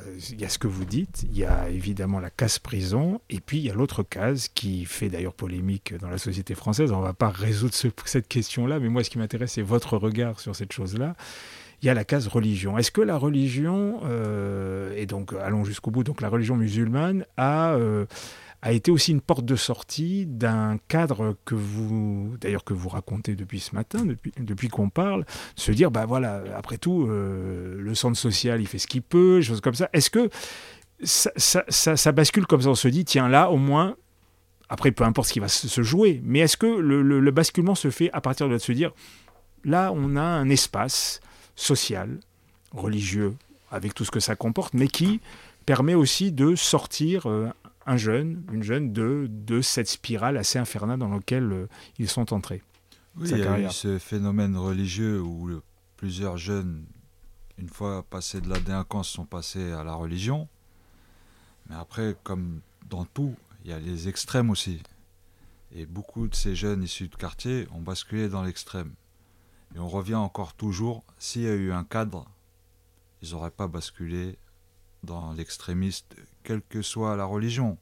ce que vous dites, il y a évidemment la case prison, et puis il y a l'autre case qui fait d'ailleurs polémique dans la société française. On ne va pas résoudre cette question-là, mais moi, ce qui m'intéresse, c'est votre regard sur cette chose-là. Il y a la case religion. Est-ce que la religion, euh, et donc allons jusqu'au bout, donc la religion musulmane a... Euh, a été aussi une porte de sortie d'un cadre que vous, d'ailleurs que vous racontez depuis ce matin, depuis, depuis qu'on parle, se dire, bah voilà, après tout, euh, le centre social, il fait ce qu'il peut, choses comme ça. Est-ce que ça, ça, bascule comme ça, on se dit, tiens, là, au moins, après, peu importe ce qui va se jouer, mais est-ce que le, le, basculement se fait à partir de se dire, là, on a un espace social, religieux, avec tout ce que ça comporte, mais qui permet aussi de sortir euh, un jeune, une jeune de, de cette spirale assez infernale dans laquelle euh, ils sont entrés. Oui, il y a eu ce phénomène religieux où plusieurs jeunes, une fois passés de la délinquance, sont passés à la religion. Mais après, comme dans tout, il y a les extrêmes aussi. Et beaucoup de ces jeunes issus de quartier ont basculé dans l'extrême. Et on revient encore toujours, s'il y a eu un cadre, ils n'auraient pas basculé dans l'extrémiste, quelle que soit la religion.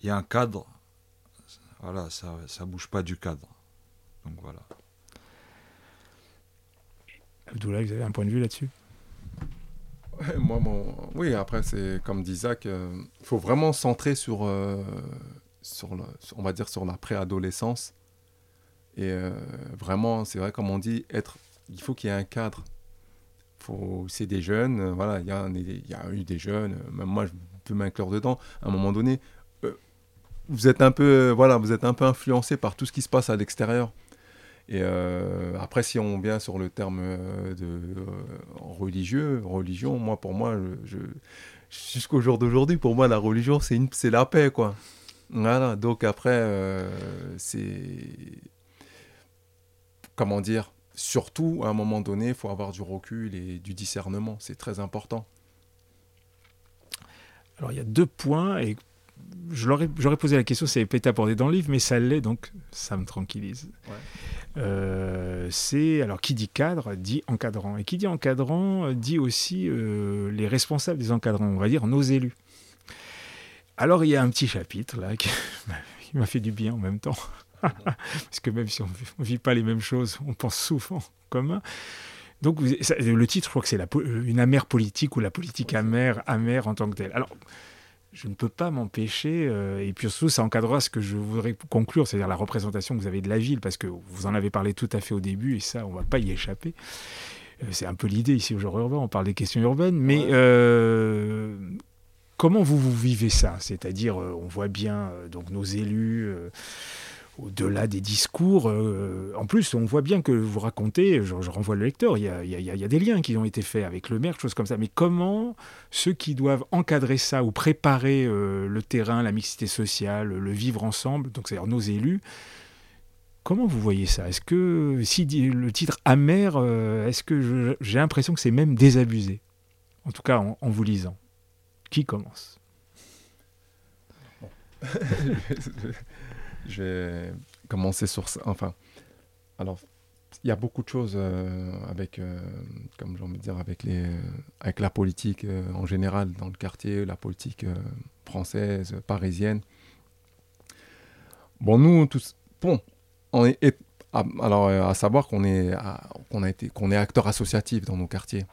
Il y a un cadre, voilà, ça ne bouge pas du cadre. Donc voilà. Abdoulaye, vous avez un point de vue là-dessus? Moi, mon... Oui, après, c'est comme dit Zach, euh, il faut vraiment centrer sur, euh, sur le, on va dire, sur la préadolescence. Et euh, vraiment, c'est vrai, comme on dit, être, il faut qu'il y ait un cadre c'est des jeunes, euh, voilà, il y, a eu des jeunes, euh, même moi je peux m'inclure dedans. À un moment donné, euh, vous êtes un peu, voilà, vous êtes un peu influencé par tout ce qui se passe à l'extérieur. Et après, si on vient sur le terme de religieux, religion, moi, pour moi, jusqu'au jour d'aujourd'hui, pour moi, la religion, c'est c'est la paix, quoi. Voilà. Donc après, c'est comment dire surtout, à un moment donné, il faut avoir du recul et du discernement. C'est très important. Alors, il y a deux points, et j'aurais posé la question, c'est peut-être abordé dans le livre, mais ça l'est, donc ça me tranquillise. Euh, c'est alors qui dit cadre dit encadrant et qui dit encadrant dit aussi euh, les responsables des encadrants, on va dire nos élus. Alors il y a un petit chapitre là qui m'a fait du bien en même temps. Parce que même si on ne vit pas les mêmes choses, on pense souvent en commun. Donc le titre, je crois que c'est une amère politique ou la politique amère, amère en tant que telle. Alors, je ne peux pas m'empêcher, euh, et puis surtout ça encadrera ce que je voudrais conclure, c'est-à-dire la représentation que vous avez de la ville, parce que vous en avez parlé tout à fait au début, et ça, on ne va pas y échapper. Euh, c'est un peu l'idée ici au genre urbain, on parle des questions urbaines, mais euh, comment vous, vous vivez ça? C'est-à-dire, on voit bien donc nos élus au-delà des discours. Euh, en plus, on voit bien que vous racontez, je, renvoie le lecteur, il y, a, des liens qui ont été faits avec le maire, choses comme ça. Mais comment ceux qui doivent encadrer ça ou préparer euh, le terrain, la mixité sociale, le vivre ensemble, donc c'est-à-dire nos élus, comment vous voyez ça? Est-ce que, si le titre amer, euh, est-ce que j'ai l'impression que c'est même désabusé? En tout cas, en, en vous lisant. Qui commence? Je vais commencer sur ça. Enfin, alors, il y a beaucoup de choses euh, avec, euh, comme j'ai envie de dire, avec, les, avec la politique euh, en général dans le quartier, la politique française, parisienne. Bon, nous, tous, bon, on est, alors à savoir qu'on est, qu'on a été, est acteur associatif dans nos quartiers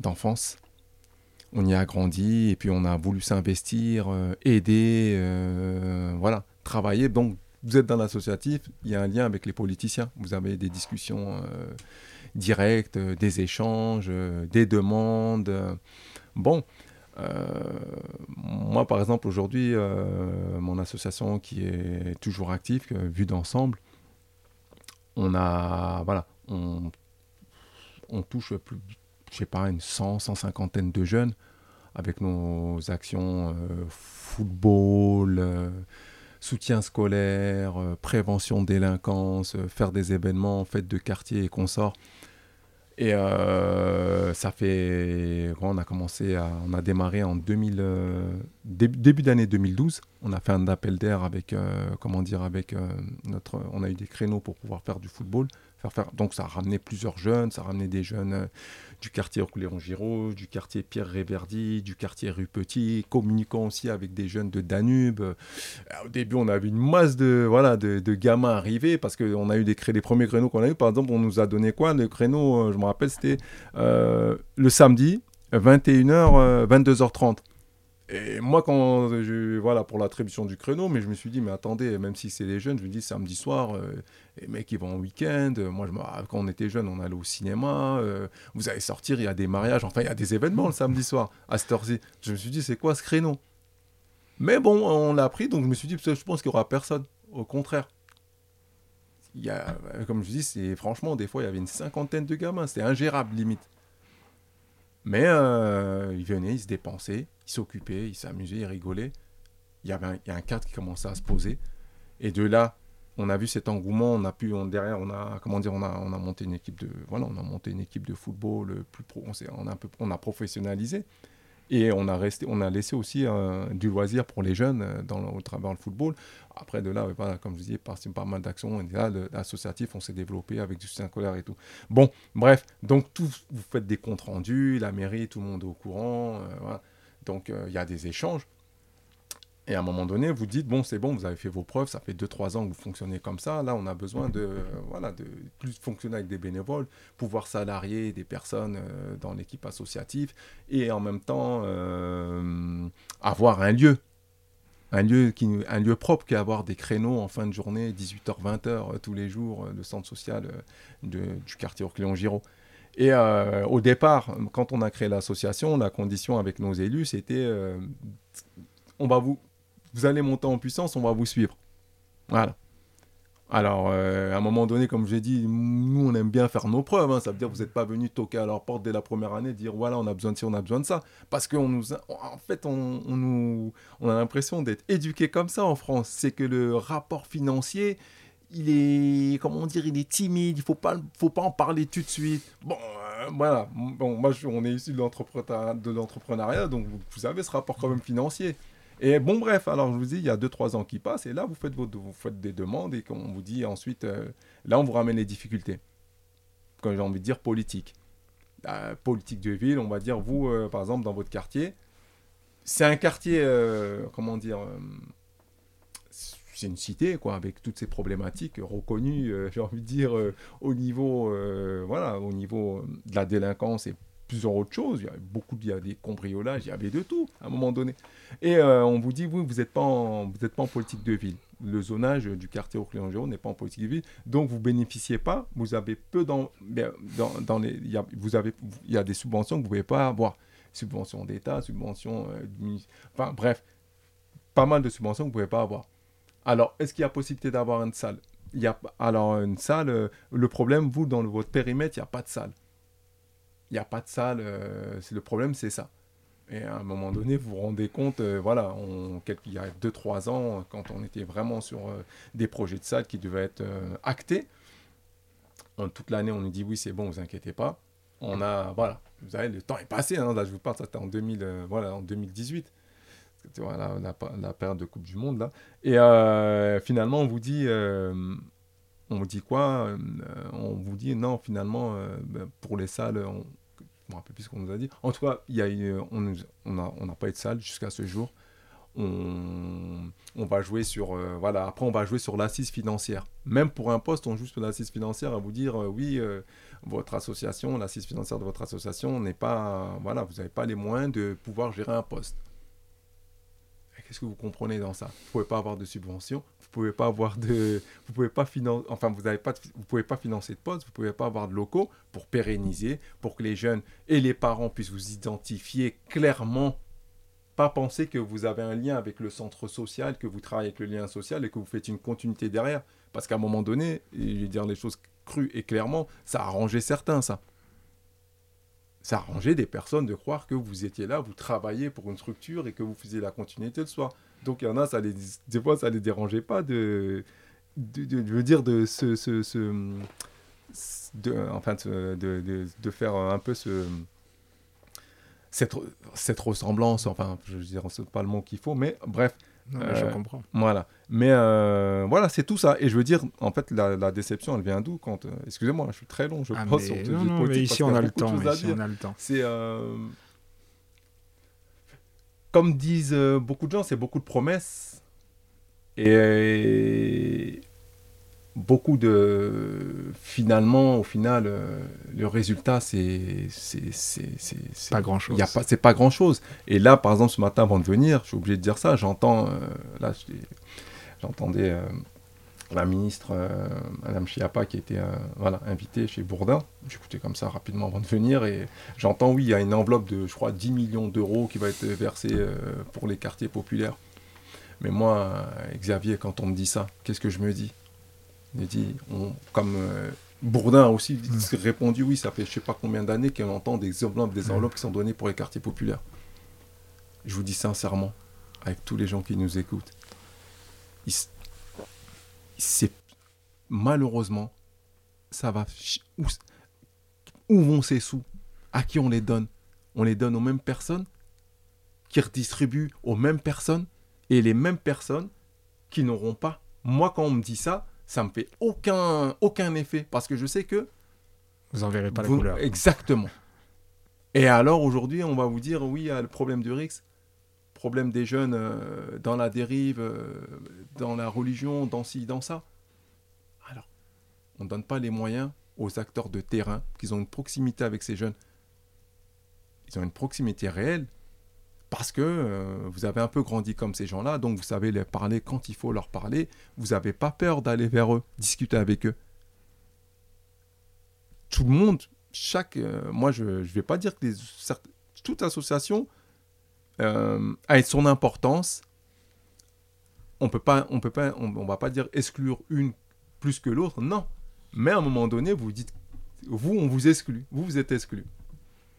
d'enfance. On y a grandi et puis on a voulu s'investir, aider, voilà, Donc, vous êtes dans l'associatif, il y a un lien avec les politiciens. Vous avez des discussions directes, des échanges, des demandes. Bon, moi par exemple aujourd'hui, mon association qui est toujours active, vue d'ensemble, on a, voilà, on, on touche plus, je sais pas, une cent, cent cinquantaine de jeunes avec nos actions football, soutien scolaire, euh, prévention de délinquance, euh, faire des événements, fêtes de quartier et consorts. Et euh, ça fait, on a commencé, à, on a démarré en 2000, début, d'année 2012. On a fait un appel d'air avec, comment dire, avec notre, on a eu des créneaux pour pouvoir faire du football. Faire, faire, donc ça a ramené plusieurs jeunes, ça a ramené des jeunes du quartier Léon Giraud, du quartier Pierre Réverdy, du quartier Rue Petit, communiquant aussi avec des jeunes de Danube. Euh, au début, on avait une masse de, voilà, de, gamins arrivés parce qu'on a eu des, les premiers créneaux qu'on a eu. Par exemple, on nous a donné quoi Le créneau, euh, je me rappelle, c'était euh, le samedi, 21h, 22h30. Et moi, quand je, voilà, pour l'attribution du créneau, mais je me suis dit, mais attendez, même si c'est des jeunes, je me dis samedi soir, euh, les mecs ils vont en week-end. Moi, je quand on était jeunes, on allait au cinéma. Euh, vous allez sortir, il y a des mariages, enfin, il y a des événements le samedi soir à cette heure-ci. Je me suis dit, c'est quoi ce créneau Mais bon, on l'a pris, donc je me suis dit, je pense qu'il n'y aura personne. Au contraire. A, comme je dis, franchement, des fois, il y avait une cinquantaine de gamins. C'était ingérable, limite. Mais euh, ils venaient, ils se dépensaient, ils s'occupaient, ils s'amusaient, ils rigolaient. Il y avait un, cadre qui commençait à se poser. Et de là, on a vu cet engouement, on a pu, derrière, on a, comment dire, on a, on a monté une équipe de, voilà, on a monté une équipe de football plus pro, on, on, a un peu, on a professionnalisé. Et on a, resté, on a laissé aussi euh, du loisir pour les jeunes euh, au travers le football. Après, de là, comme je disais, par pas mal d'actions. Et là, l'associatif, on s'est développé avec du soutien et tout. Bon, bref, donc tout, vous faites des comptes rendus, la mairie, tout le monde est au courant. Euh, donc, il y a des échanges. Et à un moment donné, vous dites, bon, c'est bon, vous avez fait vos preuves, ça fait 2-3 ans que vous fonctionnez comme ça. Là, on a besoin de, voilà, de plus fonctionner avec des bénévoles, pouvoir salarier des personnes euh, dans l'équipe associative et en même temps euh, avoir un lieu. Un lieu, qui, un lieu propre qui avoir des créneaux en fin de journée, 18h, 20h euh, tous les jours, le centre social de, du quartier Orcléon-Giraud. Et au départ, quand on a créé l'association, la condition avec nos élus, c'était on va vous vous allez monter en puissance, on va vous suivre. Voilà. Alors, euh, à un moment donné, comme j'ai dit, nous, on aime bien faire nos preuves. Hein. Ça veut dire que vous n'êtes pas venu toquer à leur porte dès la première année, dire voilà, on a besoin de ci, on a besoin de ça. Parce qu'en nous, en fait, on, a l'impression d'être éduqué comme ça en France. C'est que le rapport financier, il est, comment dire, il est timide. Il faut pas, faut pas en parler tout de suite. Bon, euh, voilà. Bon, moi, on est issu de l'entrepreneuriat, donc vous avez ce rapport quand même financier. Et bon, bref, alors je vous dis, il y a 2-3 ans qui passent, et là, vous faites, vos, vous faites des demandes, et on vous dit ensuite, euh, là, on vous ramène les difficultés. Quand j'ai envie de dire politique. politique de ville, on va dire, vous, euh, par exemple, dans votre quartier, c'est un quartier, euh, comment dire, c'est une cité, quoi, avec toutes ces problématiques reconnues, j'ai envie de dire, au niveau, voilà, au niveau de la délinquance et plusieurs autres choses. Il y avait beaucoup, il y a des cambriolages, il y avait de tout à un moment donné. Et euh, on vous dit, oui, vous n'êtes pas, en, pas en politique de ville. Le zonage du quartier au géo n'est pas en politique de ville, donc vous bénéficiez pas. Vous avez peu dans, dans, dans les, il y a, vous avez, il y a des subventions que vous pouvez pas avoir. Subventions d'État, subventions, euh, enfin bref, pas mal de subventions que vous pouvez pas avoir. Alors, est-ce qu'il y a possibilité d'avoir une salle? Il y a, Alors, une salle, euh, le problème, vous, dans votre périmètre, il n'y a pas de salle il n'y a pas de salle. Euh, c'est le problème, c'est ça. Et à un moment donné, vous vous rendez compte, euh, voilà, il y a 2-3 ans, quand on était vraiment sur euh, des projets de salle qui devaient être actés, toute l'année, on nous dit oui, c'est bon, vous inquiétez pas. On a, voilà, vous savez, le temps est passé, hein, là je vous parle, c'était en, 2000, voilà, en 2018. C'était voilà, la, la, période de Coupe du Monde, là. Et finalement, on vous dit, on vous dit quoi euh, On vous dit non, finalement, euh, ben, pour les salles, on, je me rappelle plus ce qu'on nous a dit. En tout cas, y a on n'a on pas eu de salle jusqu'à ce jour. on, va jouer sur euh, voilà après on va jouer sur l'assise financière même pour un poste on joue sur l'assise financière à vous dire oui votre association l'assise financière de votre association n'est pas voilà vous n'avez pas les moyens de pouvoir gérer un poste qu'est-ce que vous comprenez dans ça? Vous pouvez pas avoir de subvention vous pouvez pas avoir de vous pouvez pas financer enfin vous avez pas vous pouvez pas financer de poste vous pouvez pas avoir de locaux pour pérenniser pour que les jeunes et les parents puissent vous identifier clairement pas penser que vous avez un lien avec le centre social, que vous travaillez avec le lien social et que vous faites une continuité derrière. Parce qu'à un moment donné, je vais dire les choses crues et clairement, ça a arrangé certains, ça. Ça a arrangé des personnes de croire que vous étiez là, vous travaillez pour une structure et que vous faisiez la continuité le soir. Donc il y en a, ça les, des fois, ça les dérangeait pas de, dire, de ce, enfin, de, faire un peu ce cette, cette ressemblance, enfin, je dire, c'est pas le mot qu'il faut, mais bref. Non, je euh, comprends. Voilà. Mais euh, voilà, c'est tout ça. Et je veux dire, en fait, la, déception, elle vient d'où quand. Euh, excusez-moi, je suis très long, je ah, pense. Mais... non, non, mais ici, on a, le temps. Ici, on a le temps. C'est. Comme disent beaucoup de gens, c'est beaucoup de promesses. Et beaucoup de finalement au final euh, le résultat c'est c'est pas grand chose il y a pas c'est pas grand chose et là par exemple ce matin avant de venir je suis obligé de dire ça j'entends euh, là j'entendais euh, la ministre Madame Chiappa qui était voilà invitée chez Bourdin. J'écoutais comme ça rapidement avant de venir et j'entends oui il y a une enveloppe de je crois 10 millions d'euros qui va être versée pour les quartiers populaires. Mais moi Xavier quand on me dit ça qu'est-ce que je me dis? Il dit, comme euh, Bourdin a aussi mm. répondu, oui, ça fait je sais pas combien d'années qu'on entend des enveloppes, des mm. enveloppes qui sont données pour les quartiers populaires. Je vous dis sincèrement, avec tous les gens qui nous écoutent, c'est malheureusement, ça va où, où vont ces sous? À qui on les donne? On les donne aux mêmes personnes qui redistribuent aux mêmes personnes et les mêmes personnes qui n'auront pas. Moi, quand on me dit ça, ça me fait aucun, aucun effet parce que je sais que. Vous n'en verrez pas la couleur. Exactement. Et alors aujourd'hui, on va vous dire oui, il y a le problème du RIX, problème des jeunes euh, dans la dérive, euh, dans la religion, dans ci, dans ça. Alors, on ne donne pas les moyens aux acteurs de terrain, qu'ils ont une proximité avec ces jeunes. Ils ont une proximité réelle parce que euh, vous avez un peu grandi comme ces gens-là, donc vous savez les parler quand il faut leur parler, vous n'avez pas peur d'aller vers eux, discuter avec eux. Tout le monde, chaque... Euh, moi, je ne vais pas dire que toute association euh, a son importance. On peut pas, on peut pas, on, va pas dire exclure une plus que l'autre, non. Mais à un moment donné, vous dites, vous, on vous exclut, vous, vous êtes exclu.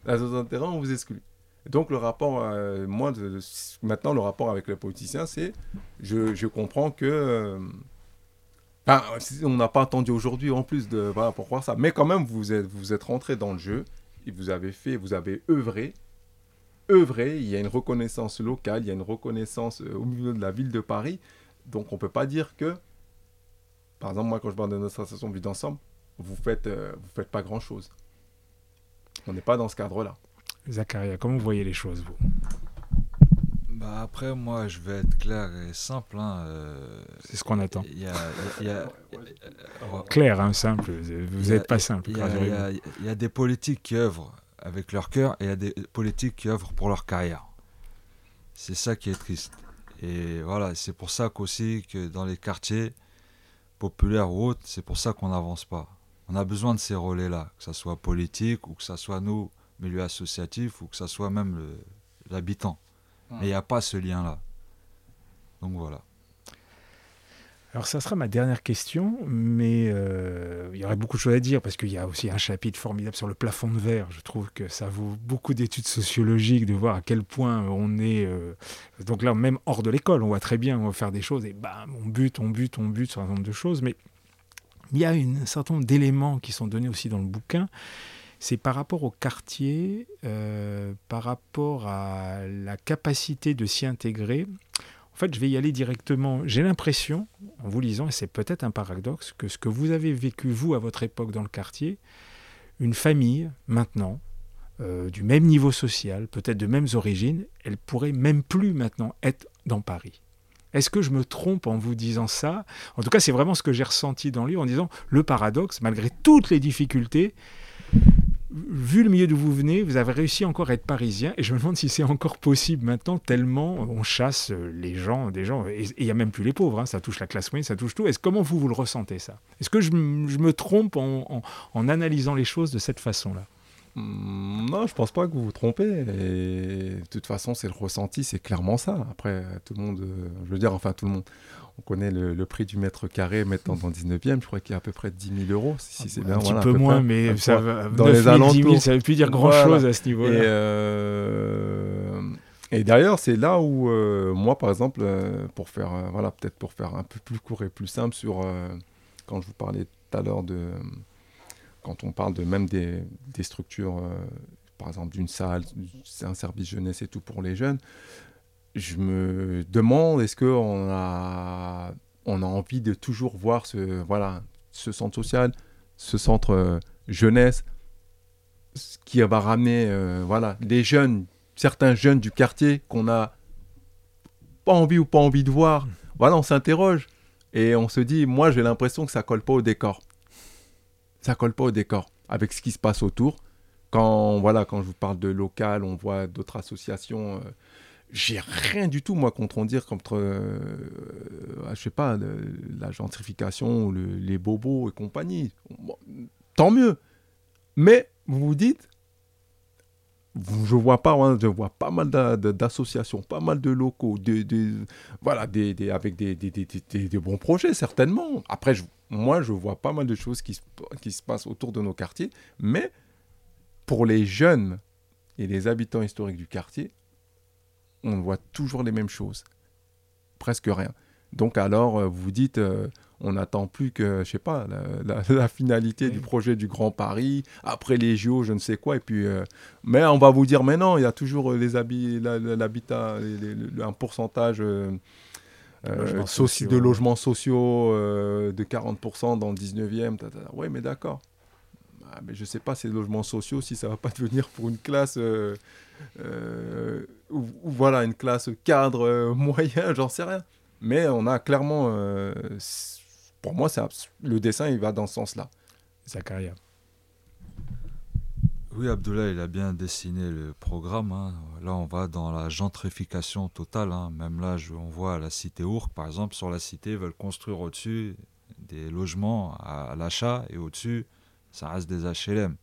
L'association de terrain, on vous exclut. Donc le rapport, euh, moi, maintenant le rapport avec les politiciens, c'est, je, comprends que, euh, on n'a pas attendu aujourd'hui en plus de, voilà, pour croire ça, mais quand même vous êtes, vous êtes rentré dans le jeu, et vous avez fait, vous avez œuvré, œuvré, il y a une reconnaissance locale, il y a une reconnaissance euh, au milieu de la ville de Paris, donc on peut pas dire que, par exemple moi quand je parle de notre association Vie d'ensemble, vous faites, vous faites pas grand chose. On n'est pas dans ce cadre-là. Zacharia, comment vous voyez les choses, vous? Bah après, moi, je vais être clair et simple. Hein, euh, c'est ce qu'on attend. clair, hein, simple. Vous n'êtes pas simple. Il y, a des politiques qui œuvrent avec leur cœur et il y a des politiques qui œuvrent pour leur carrière. C'est ça qui est triste. Et voilà, c'est pour ça qu'aussi que dans les quartiers populaires ou autres, c'est pour ça qu'on n'avance pas. On a besoin de ces relais-là, que ce soit politique ou que ce soit nous, milieu associatif ou que ça soit même l'habitant. Mais il n'y a pas ce lien-là. Donc voilà. Alors ça sera ma dernière question, mais euh, il y aurait beaucoup de choses à dire parce qu'il y a aussi un chapitre formidable sur le plafond de verre. Je trouve que ça vaut beaucoup d'études sociologiques de voir à quel point on est... Euh, donc là, même hors de l'école, on voit très bien, on va faire des choses et bam, on bute, on bute, on bute sur un certain nombre de choses. Mais il y a une, un certain nombre d'éléments qui sont donnés aussi dans le bouquin c'est par rapport au quartier, euh, par rapport à la capacité de s'y intégrer. En fait, je vais y aller directement. J'ai l'impression, en vous lisant, et c'est peut-être un paradoxe, que ce que vous avez vécu, vous, à votre époque dans le quartier, une famille, maintenant, euh, du même niveau social, peut-être de mêmes origines, elle pourrait même plus maintenant être dans Paris. Est-ce que je me trompe en vous disant ça? En tout cas, c'est vraiment ce que j'ai ressenti dans le livre en disant le paradoxe, malgré toutes les difficultés, vu le milieu d'où vous venez, vous avez réussi encore à être parisien. Et je me demande si c'est encore possible maintenant, tellement on chasse les gens, des gens. Et il n'y a même plus les pauvres, hein, ça touche la classe moyenne, ça touche tout. Est-ce comment vous, vous le ressentez ça? Est-ce que je, me trompe en, analysant les choses de cette façon-là? Hmm, non, je pense pas que vous vous trompez. De toute façon, c'est le ressenti, c'est clairement ça. Après, tout le monde, euh, je veux dire, enfin tout le monde, on connaît le, prix du mètre carré maintenant dans le 19e, je crois qu'il y a à peu près 10 000 euros. Si c'est bien, un petit peu moins, mais ça va, dans les alentours. ça ne veut plus dire grand-chose à ce niveau-là. Et, euh, et d'ailleurs, c'est là où, euh, moi, par exemple, euh, pour faire, voilà, peut-être pour faire un peu plus court et plus simple sur, quand je vous parlais tout à l'heure de, quand on parle de même des, des structures, par exemple d'une salle, c'est un service jeunesse et tout pour les jeunes, je me demande est-ce qu'on a, on a envie de toujours voir ce, voilà, ce centre social, ce centre euh, jeunesse, qui va ramener euh, voilà, les jeunes, certains jeunes du quartier qu'on a pas envie ou pas envie de voir. Voilà, on s'interroge et on se dit, moi j'ai l'impression que ça colle pas au décor. Ça colle pas au décor avec ce qui se passe autour. Quand, voilà, quand je vous parle de local, on voit d'autres associations. Euh, j'ai rien du tout, moi, contre dire contre, euh, je sais pas, la gentrification, les bobos et compagnie. tant mieux. Mais vous vous dites, je vois pas, je vois pas mal d'associations, pas mal de locaux, de, voilà, des, avec des, des, bons projets certainement. Après, moi, je vois pas mal de choses qui, qui se passent autour de nos quartiers, mais pour les jeunes et les habitants historiques du quartier, on voit toujours les mêmes choses. Presque rien. Donc alors, euh, vous dites, euh, on n'attend plus que, je sais pas, la, finalité du projet du Grand Paris, après les JO, je ne sais quoi, et puis, euh, mais on va vous dire, mais non, il y a toujours les l'habitat, un pourcentage de logements sociaux de 40% dans le 19e. Oui, mais d'accord. Ah, mais je ne sais pas, ces logements sociaux, si ça ne va pas devenir pour une classe euh, ou, voilà, une classe cadre euh, moyen, j'en sais rien. Mais on a clairement, euh, pour moi, le dessin, il va dans ce sens-là. Zakaria. Oui, Abdullah, il a bien dessiné le programme. Hein. Là, on va dans la gentrification totale. Hein. Même là, je, on voit la cité Ourc, par exemple, sur la cité, ils veulent construire au-dessus des logements à, à l'achat et au-dessus, ça reste des HLM.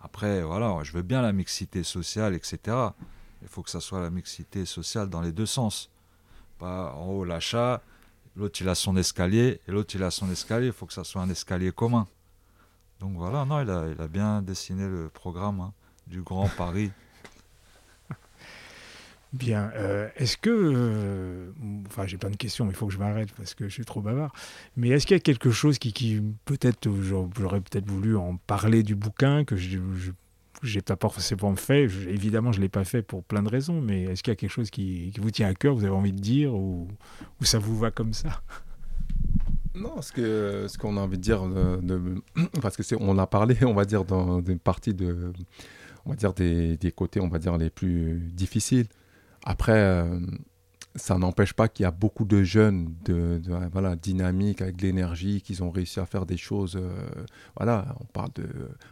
Après, voilà, je veux bien la mixité sociale, etc. Il faut que ça soit la mixité sociale dans les deux sens. Pas en haut l'achat, l'autre il a son escalier, et l'autre il a son escalier, il faut que ça soit un escalier commun. Donc voilà, non, il a, bien dessiné le programme hein, du Grand Paris. Bien. Euh, est-ce que. Euh, enfin, j'ai plein de questions, mais il faut que je m'arrête parce que je suis trop bavard. Mais est-ce qu'il y a quelque chose qui, qui peut-être. J'aurais peut-être voulu en parler du bouquin, que je. j'ai pas forcément fait, évidemment je ne l'ai pas fait pour plein de raisons, mais est-ce qu'il y a quelque chose qui, vous tient à cœur, vous avez envie de dire, ou, ça vous va comme ça? Non, ce que ce qu'on a envie de dire, de, parce que c'est, on a parlé, on va dire dans une partie de, on va dire des, des côtés, on va dire les plus difficiles. Après, euh, ça n'empêche pas qu'il y a beaucoup de jeunes de, voilà, dynamiques, avec de l'énergie, qui ont réussi à faire des choses. Euh, voilà, on parle de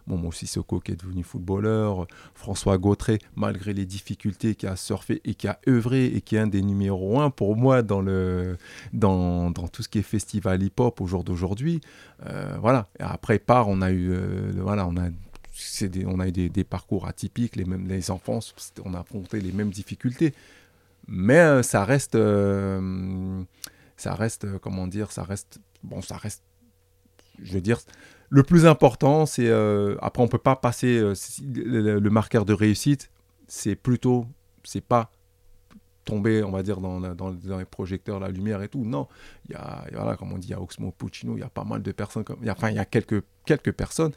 Momo Sissoko qui est devenu footballeur, François Gautré, malgré les difficultés, qui a surfé et qui a œuvré et qui est un des numéros un pour moi dans, le, dans, dans tout ce qui est festival hip-hop au jour d'aujourd'hui. Euh, voilà, et après, part, on a eu, voilà, on a on a eu des, parcours atypiques, les, mêmes, les enfants, on a affronté les mêmes difficultés. Mais euh, ça reste, euh, ça reste, euh, comment dire, ça reste, bon, ça reste, je veux dire, le plus important, c'est, après on peut pas passer le, marqueur de réussite, c'est plutôt, c'est pas tomber, on va dire, dans, dans, les projecteurs, la lumière et tout. Non, il y a, voilà, comme on dit, il y a Oxmo Puccino, il y a pas mal de personnes, comme, y a, enfin, il y a quelques, quelques personnes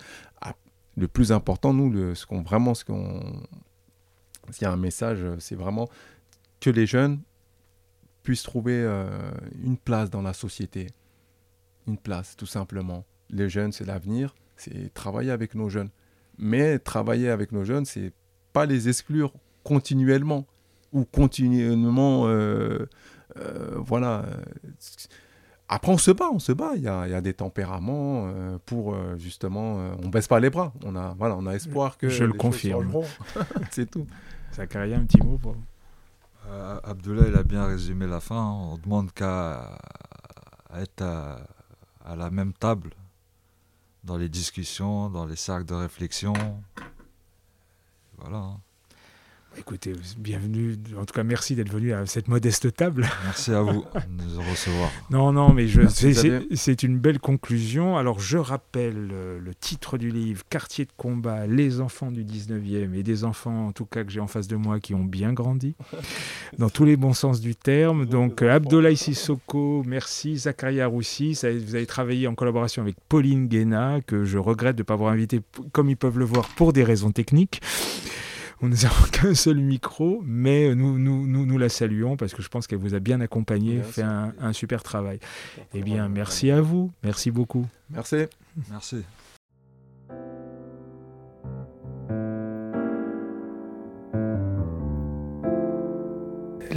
le plus important, nous, ce qu'on vraiment, ce qu'on, s'il y a un message, c'est vraiment que les jeunes puissent trouver euh, une place dans la société, une place, tout simplement. Les jeunes, c'est l'avenir, c'est travailler avec nos jeunes. Mais travailler avec nos jeunes, c'est pas les exclure continuellement ou continuellement euh, voilà. Après, on se bat, on se bat. Il y a, il y a des tempéraments pour justement. on baisse pas les bras. On a, voilà, on a espoir que. Je le confirme. C'est tout. Zakaria, un petit mot pour. Euh, Abdullah, il a bien résumé la fin. On demande qu'à être à, la même table dans les discussions, dans les cercles de réflexion. Voilà. Hein. Écoutez, bienvenue. En tout cas, merci d'être venu à cette modeste table. Merci à vous de nous recevoir. Non, non, mais c'est une belle conclusion. Alors, je rappelle euh, le titre du livre Quartier de combat, les enfants du 19e et des enfants, en tout cas, que j'ai en face de moi qui ont bien grandi, dans tous les bons sens du terme. Donc, Abdoulaye Sissoko, merci. Zakaria Roussi, vous avez travaillé en collaboration avec Pauline Guéna, que je regrette de ne pas avoir invité, comme ils peuvent le voir, pour des raisons techniques. Nous n'avons qu'un seul micro, mais nous, nous, nous, nous, la saluons parce que je pense qu'elle vous a bien accompagné, fait un, un, super travail. Eh bien, merci à vous. Merci beaucoup. Merci. Merci.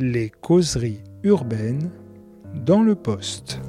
Les causeries urbaines dans le poste.